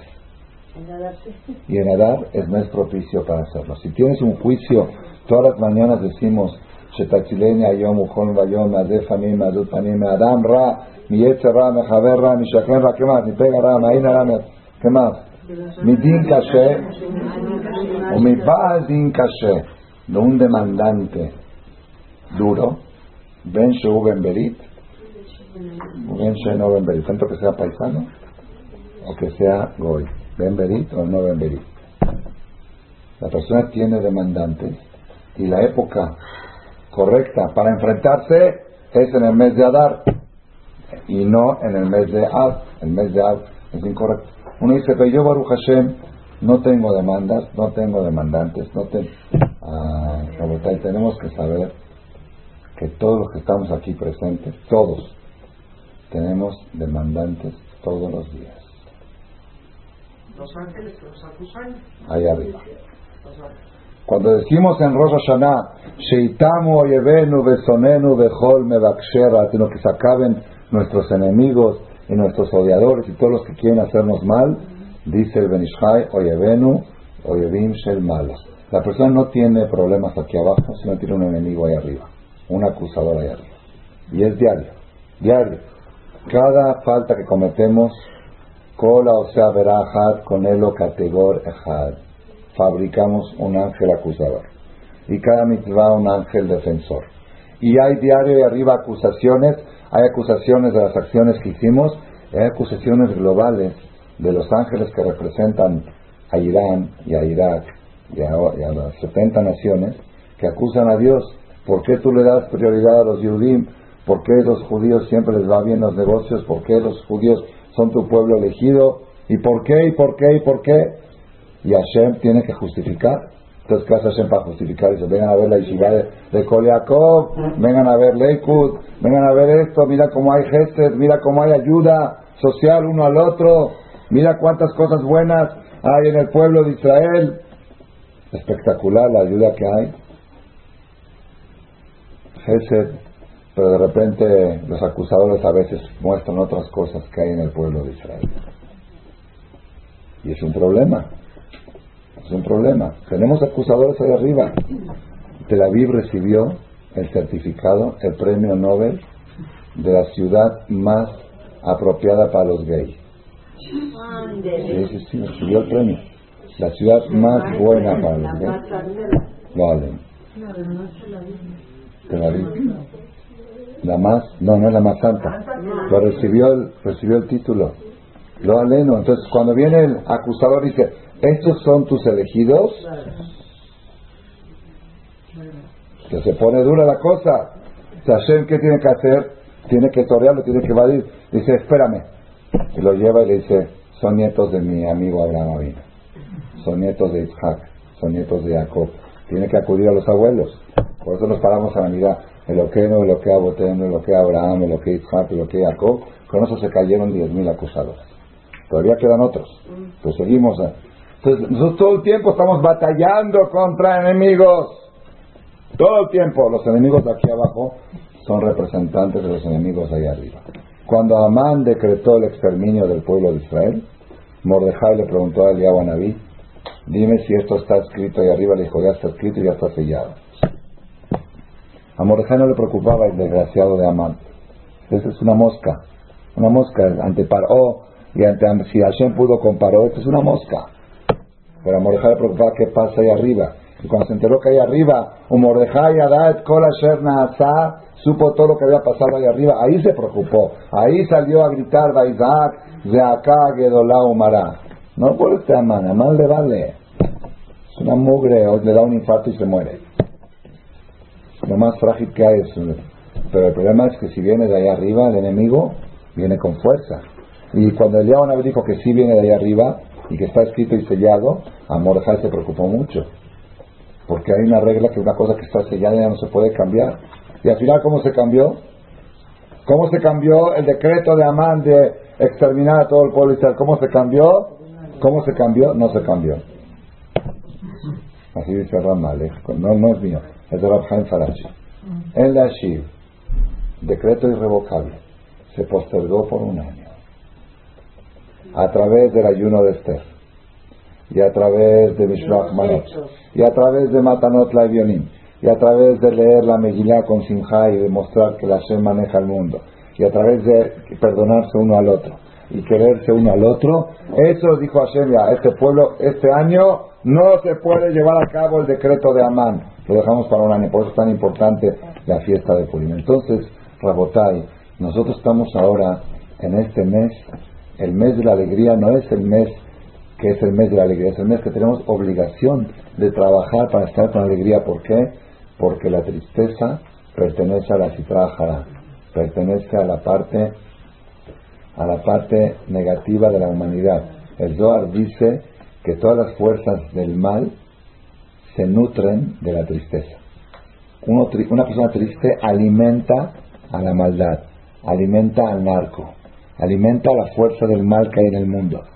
Y en Adar es mes propicio para hacerlo. Si tienes un juicio, todas las mañanas decimos, Vayom Adef Anim Adut Panim Adam Ra Mi Yetzer Ra Mechaver Ra Mi Shachem Ra ¿Qué más? Mi Pega Ra Maina Ra ¿Qué más? Mi Din Kashe o mi Baal Din Kashe de un demandante duro Ben Sheu Ben Berit Ben no Ben tanto que sea paisano o que sea Goy Ben Berit o no Ben la persona tiene demandantes y la época correcta para enfrentarse es en el mes de Adar y no en el mes de Ad. El mes de Ad es incorrecto. Uno dice, pero yo Baruch Hashem no tengo demandas, no tengo demandantes, no tengo... Ah, tenemos que saber que todos los que estamos aquí presentes, todos, tenemos demandantes todos los días. Los ángeles que nos acusan. Ahí arriba. Cuando decimos en Rosh Hashanah, Sheitamu oyevenu besonenu bechol mebakshera, sino que se acaben nuestros enemigos y nuestros odiadores y todos los que quieren hacernos mal, dice el Benishai, oyevenu, oyevim shel malos. La persona no tiene problemas aquí abajo, sino tiene un enemigo ahí arriba, un acusador ahí arriba. Y es diario, diario. Cada falta que cometemos, cola o sea verajat con elo categor ejad fabricamos un ángel acusador. Y cada mitzvah un ángel defensor. Y hay diario y arriba acusaciones, hay acusaciones de las acciones que hicimos, hay acusaciones globales de los ángeles que representan a Irán y a Irak y a, las 70 naciones que acusan a Dios. ¿Por qué tú le das prioridad a los Yudim? ¿Por qué los judíos siempre les va bien los negocios? ¿Por qué los judíos son tu pueblo elegido? ¿Y por qué? ¿Y por qué? ¿Y por qué? y Hashem tiene que justificar. Entonces, ¿qué hace Hashem para justificar? Dice, vengan a ver la yeshiva de, de vengan a ver Leikud, vengan a ver esto, mira cómo hay gestes, mira cómo hay ayuda social uno al otro, mira cuántas cosas buenas hay en el pueblo de Israel. Espectacular la ayuda que hay. Gesed, pero de repente los acusadores a veces muestran otras cosas que hay en el pueblo de Israel. Y es un problema. Es un problema. Tenemos acusadores ahí arriba. Tel Aviv recibió el certificado, el premio Nobel de la ciudad más apropiada para los gays. Sí, sí, sí, recibió el premio. La ciudad más buena para los gays. Vale. Tel Aviv. La más, no, no es la más santa. Pero recibió el, recibió el título. Lo aleno. Entonces, cuando viene el acusador, dice: estos son tus elegidos. Que se pone dura la cosa. Hashem, ¿qué tiene que hacer? Tiene que torearlo, tiene que evadir. Dice, espérame. Y lo lleva y le dice, son nietos de mi amigo Abraham Avina. Son nietos de Isaac. Son nietos de Jacob. Tiene que acudir a los abuelos. Por eso nos paramos a la mirada. El que no, el que Aboteno, el que Abraham, el que Isaac, el que Jacob. Con eso se cayeron diez mil acusadores. Todavía quedan otros. Pues seguimos. Entonces, nosotros todo el tiempo estamos batallando contra enemigos. Todo el tiempo. Los enemigos de aquí abajo son representantes de los enemigos ahí arriba. Cuando Amán decretó el exterminio del pueblo de Israel, Mordejai le preguntó a Eliyahu Naví, dime si esto está escrito ahí arriba, le dijo, ya está escrito y ya está sellado. A Mordejai no le preocupaba el desgraciado de Amán. Esa es una mosca, una mosca ante Paró y ante si Hashem pudo con Paró, esto es una mosca. Pero a Mordejai le preocupaba qué pasa ahí arriba. Y cuando se enteró que ahí arriba, un Mordejai Adad Kol Asher supo todo lo que había pasado ahí arriba, ahí se preocupó. Ahí salió a gritar Baizak, de acá Gedolá Umara. No por este Amán, Amán le vale. Es una mugre, o le da un infarto y se muere. Lo más frágil que hay es. Pero el problema es que si viene de ahí arriba, el enemigo viene con fuerza. Y cuando el Yahweh dijo que sí viene de ahí arriba y que está escrito y sellado, a Mordejai se preocupó mucho. Porque hay una regla que una cosa que está sellada ya no se puede cambiar. Y al final, ¿cómo se cambió? ¿Cómo se cambió el decreto de Amán de exterminar a todo el pueblo Israel? ¿Cómo se cambió? ¿Cómo se cambió? No se cambió. Así dice Ramal, no, no es mío, es de Rabhaim Farachi. En la decreto irrevocable, se postergó por un año. A través del ayuno de Esther, y a través de Mishloach Manot, y a través de Matanot Laivionim, y a través de leer la Megillah con Simha y demostrar que la Shem maneja el mundo, y a través de perdonarse uno al otro. Y quererse uno al otro, eso dijo Hashem ya, este pueblo, este año no se puede llevar a cabo el decreto de Amán, lo dejamos para un año, por eso es tan importante la fiesta de Purim. Entonces, Rabotai, nosotros estamos ahora en este mes, el mes de la alegría no es el mes que es el mes de la alegría, es el mes que tenemos obligación de trabajar para estar con alegría. ¿Por qué? Porque la tristeza pertenece a la citra pertenece a la parte a la parte negativa de la humanidad. El Zohar dice que todas las fuerzas del mal se nutren de la tristeza. una persona triste alimenta a la maldad, alimenta al narco, alimenta la fuerza del mal que hay en el mundo.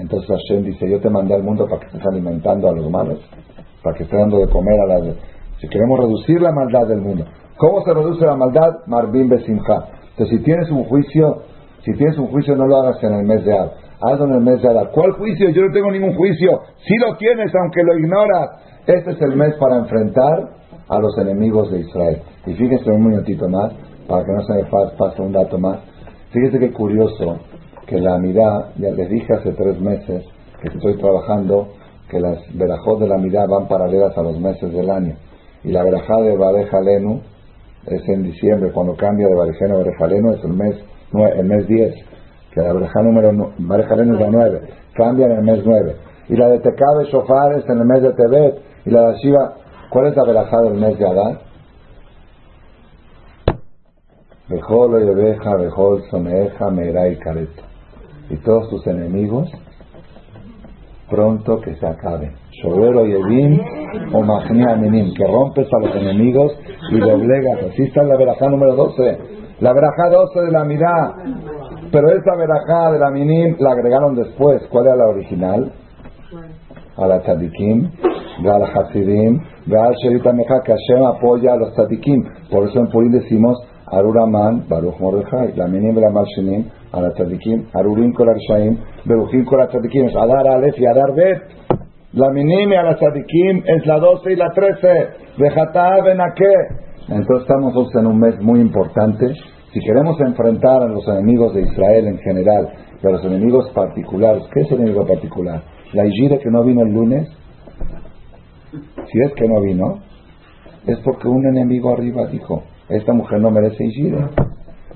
Entonces Hashem dice, yo te mandé al mundo para que estés alimentando a los malos, para que estés dando de comer a las... Si queremos reducir la maldad del mundo. ¿Cómo se reduce la maldad? Marvin Besimha. Entonces si tienes un juicio, si tienes un juicio no lo hagas en el mes de Ad, hazlo en el mes de Adar. ¿Cuál juicio? Yo no tengo ningún juicio. Si lo tienes, aunque lo ignoras. Este es el mes para enfrentar a los enemigos de Israel. Y fíjense un minutito más, para que no se me pase un dato más. Fíjense qué curioso que la mirada, ya les dije hace tres meses que estoy trabajando, que las verajot de la mirada van paralelas a los meses del año. Y la verajá de Bareja Lenu es en diciembre, cuando cambia de Barejeno a Bareja Lenu es el mes, el mes 10, que la verajá número Bareja Lenu es la 9, cambia en el mes 9. Y la de Tecabe Shofar es en el mes de Tebet, y la de Shiva, ¿cuál es la verajá del mes de Adán? Bejol y Beja, Bejol Soneja, Meira y Careto y todos tus enemigos pronto que se acaben. Shovero Yevim o Minim, que rompes a los enemigos y doblegas. Así está la verajá número 12. La verajá 12 de la mirá. Pero esa verajá de la Minim la agregaron después. ¿Cuál era la original? A la Tzadikim, a la Hasidim, a Sherita Meja, que Hashem apoya a los Tzadikim. Por eso en Purim decimos Aruraman, Baruch Mordechai, la Minim y la Malshinim, arshaim, berujim kol tzadikim, es adar alef y adar bet. La minim y a la tzadikim es la 12 y la 13. Vejatá benaké. Entonces estamos en un mes muy importante. Si queremos enfrentar a los enemigos de Israel en general y a los enemigos particulares, ¿qué es el enemigo particular? La Ijire que no vino el lunes, si es que no vino, es porque un enemigo arriba dijo, esta mujer no merece Ijire.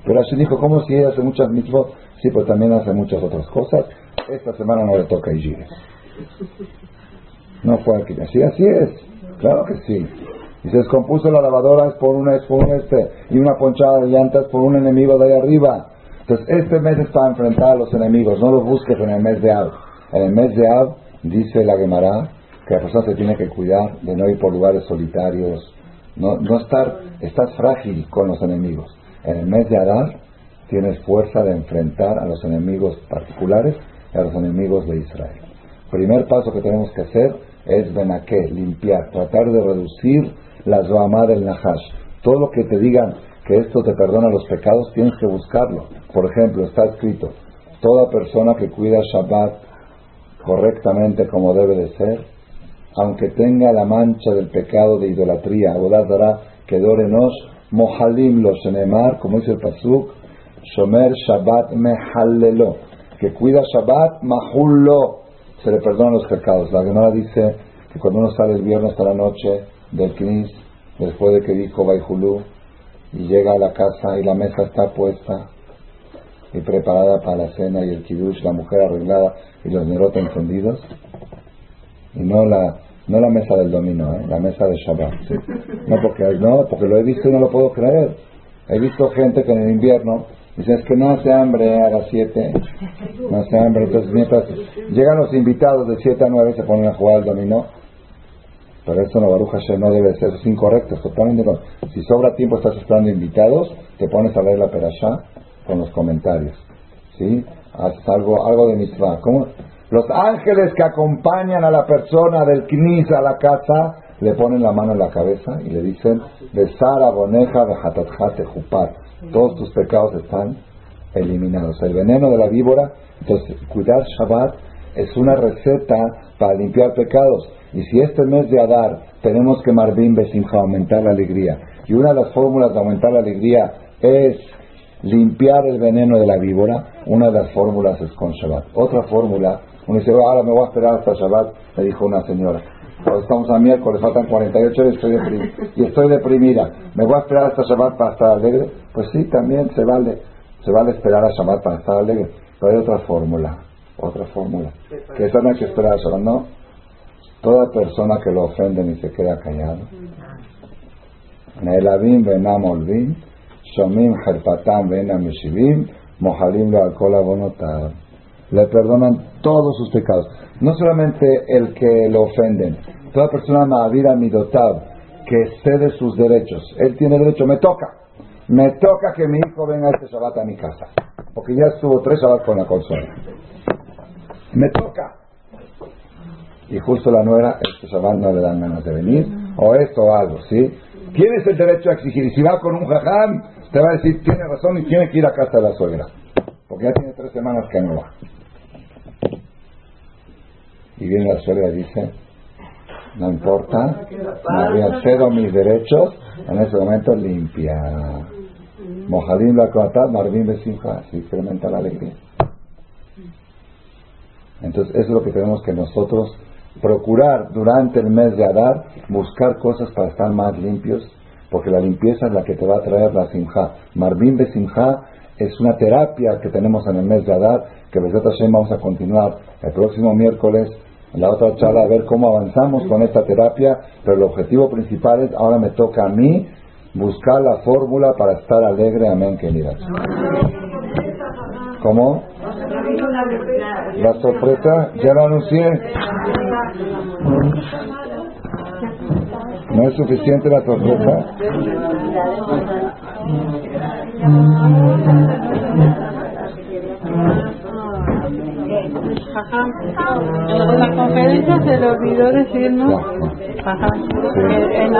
Pero así dijo, ¿cómo si ella hace muchas mitzvot? Sí, pero también hace muchas otras cosas. Esta semana no le toca Ijire. No fue aquí. Así, así es. Claro que sí. Y se descompuso la lavadora es por una, es por un este, y una ponchada de llantas por un enemigo de ahí arriba. Entonces, este mes es para enfrentar a los enemigos. No los busques en el mes de Ab. En el mes de Ab, dice la Gemara, que la persona se tiene que cuidar de no ir por lugares solitarios. No, no estar, estás frágil con los enemigos. En el mes de Adar tienes fuerza de enfrentar a los enemigos particulares y a los enemigos de Israel. Primer paso que tenemos que hacer es benaqué, limpiar, tratar de reducir la Zoamá del Nahash. Todo lo que te digan que esto te perdona los pecados, tienes que buscarlo. Por ejemplo, está escrito, toda persona que cuida Shabbat correctamente como debe de ser, aunque tenga la mancha del pecado de idolatría, dará que dorenos, mohalim los enemar, como dice el Pasuk, shomer Shabbat mehallelo, que cuida Shabbat mahullo, se le perdonan los pecados. La Gemara dice que cuando uno sale el viernes a la noche del Knis, después de que dijo Baihulú, y llega a la casa y la mesa está puesta y preparada para la cena y el kiddush, la mujer arreglada y los nerotes encendidos, y no la no la mesa del dominó, ¿eh? la mesa de Shabbat. No, porque, no, porque lo he visto y no lo puedo creer. He visto gente que en el invierno dice es que no hace hambre a las 7, no hace hambre. Entonces, mientras llegan los invitados de 7 a 9, se ponen a jugar al dominó pero eso no, Baruch Hashem, no debe ser, es incorrecto, totalmente Si sobra tiempo, estás esperando invitados, te pones a leer la perashá con los comentarios. ¿Sí? Haces algo, algo de mitzvah. ¿Cómo? Los ángeles que acompañan a la persona del knis a la casa, le ponen la mano en la cabeza y le dicen, Besara boneja bejatatjate jupar. Todos tus pecados están eliminados. El veneno de la víbora, entonces, cuidar Shabbat es una receta para limpiar pecados. Y si este mes de Adar tenemos que Marvin Besimha aumentar la alegría, y una de las fórmulas de aumentar la alegría es limpiar el veneno de la víbora, una de las fórmulas es con Shabbat. Otra fórmula, uno dice, ahora me voy a esperar hasta Shabbat, me dijo una señora. estamos a miércoles, faltan 48 horas estoy y estoy deprimida. ¿Me voy a esperar hasta Shabbat para estar alegre? Pues sí, también se vale. Se vale esperar a Shabbat para estar alegre. Pero hay otra fórmula, otra fórmula. Que esa no hay que esperar a Shabbat, no. Toda persona que lo ofende y se queda callado. Alcohol Le perdonan todos sus pecados. No solamente el que lo ofenden, toda persona ma'avira midotav, que cede sus derechos. Él tiene derecho, me toca. Me toca que mi hijo venga este Shabbat a mi casa. Porque ya estuvo tres Shabbat con la consola. Me toca y justo la nuera, estos Shabbat no le dan ganas de venir, o esto o algo, ¿sí? Tienes el derecho a exigir, y si va con un jajam, te va a decir, tiene razón y tiene que ir a casa de la suegra, porque ya tiene tres semanas que no va. Y viene la suegra y dice, no importa, me cedo mis derechos, en ese momento limpia. Mojadim la Marvin Besimha, se incrementa la alegría. Entonces, eso es lo que tenemos que nosotros procurar durante el mes de Adar buscar cosas para estar más limpios, porque la limpieza es la que te va a traer la simja. Marvin de simja es una terapia que tenemos en el mes de Adar, que vamos a continuar el próximo miércoles en la otra charla a ver cómo avanzamos con esta terapia, pero el objetivo principal es, ahora me toca a mí buscar la fórmula para estar alegre, amén, queridas. ¿Cómo? La sorpresa, ya lo anuncié. ¿No es suficiente la sorpresa? En la conferencia se le olvidó decirnos, en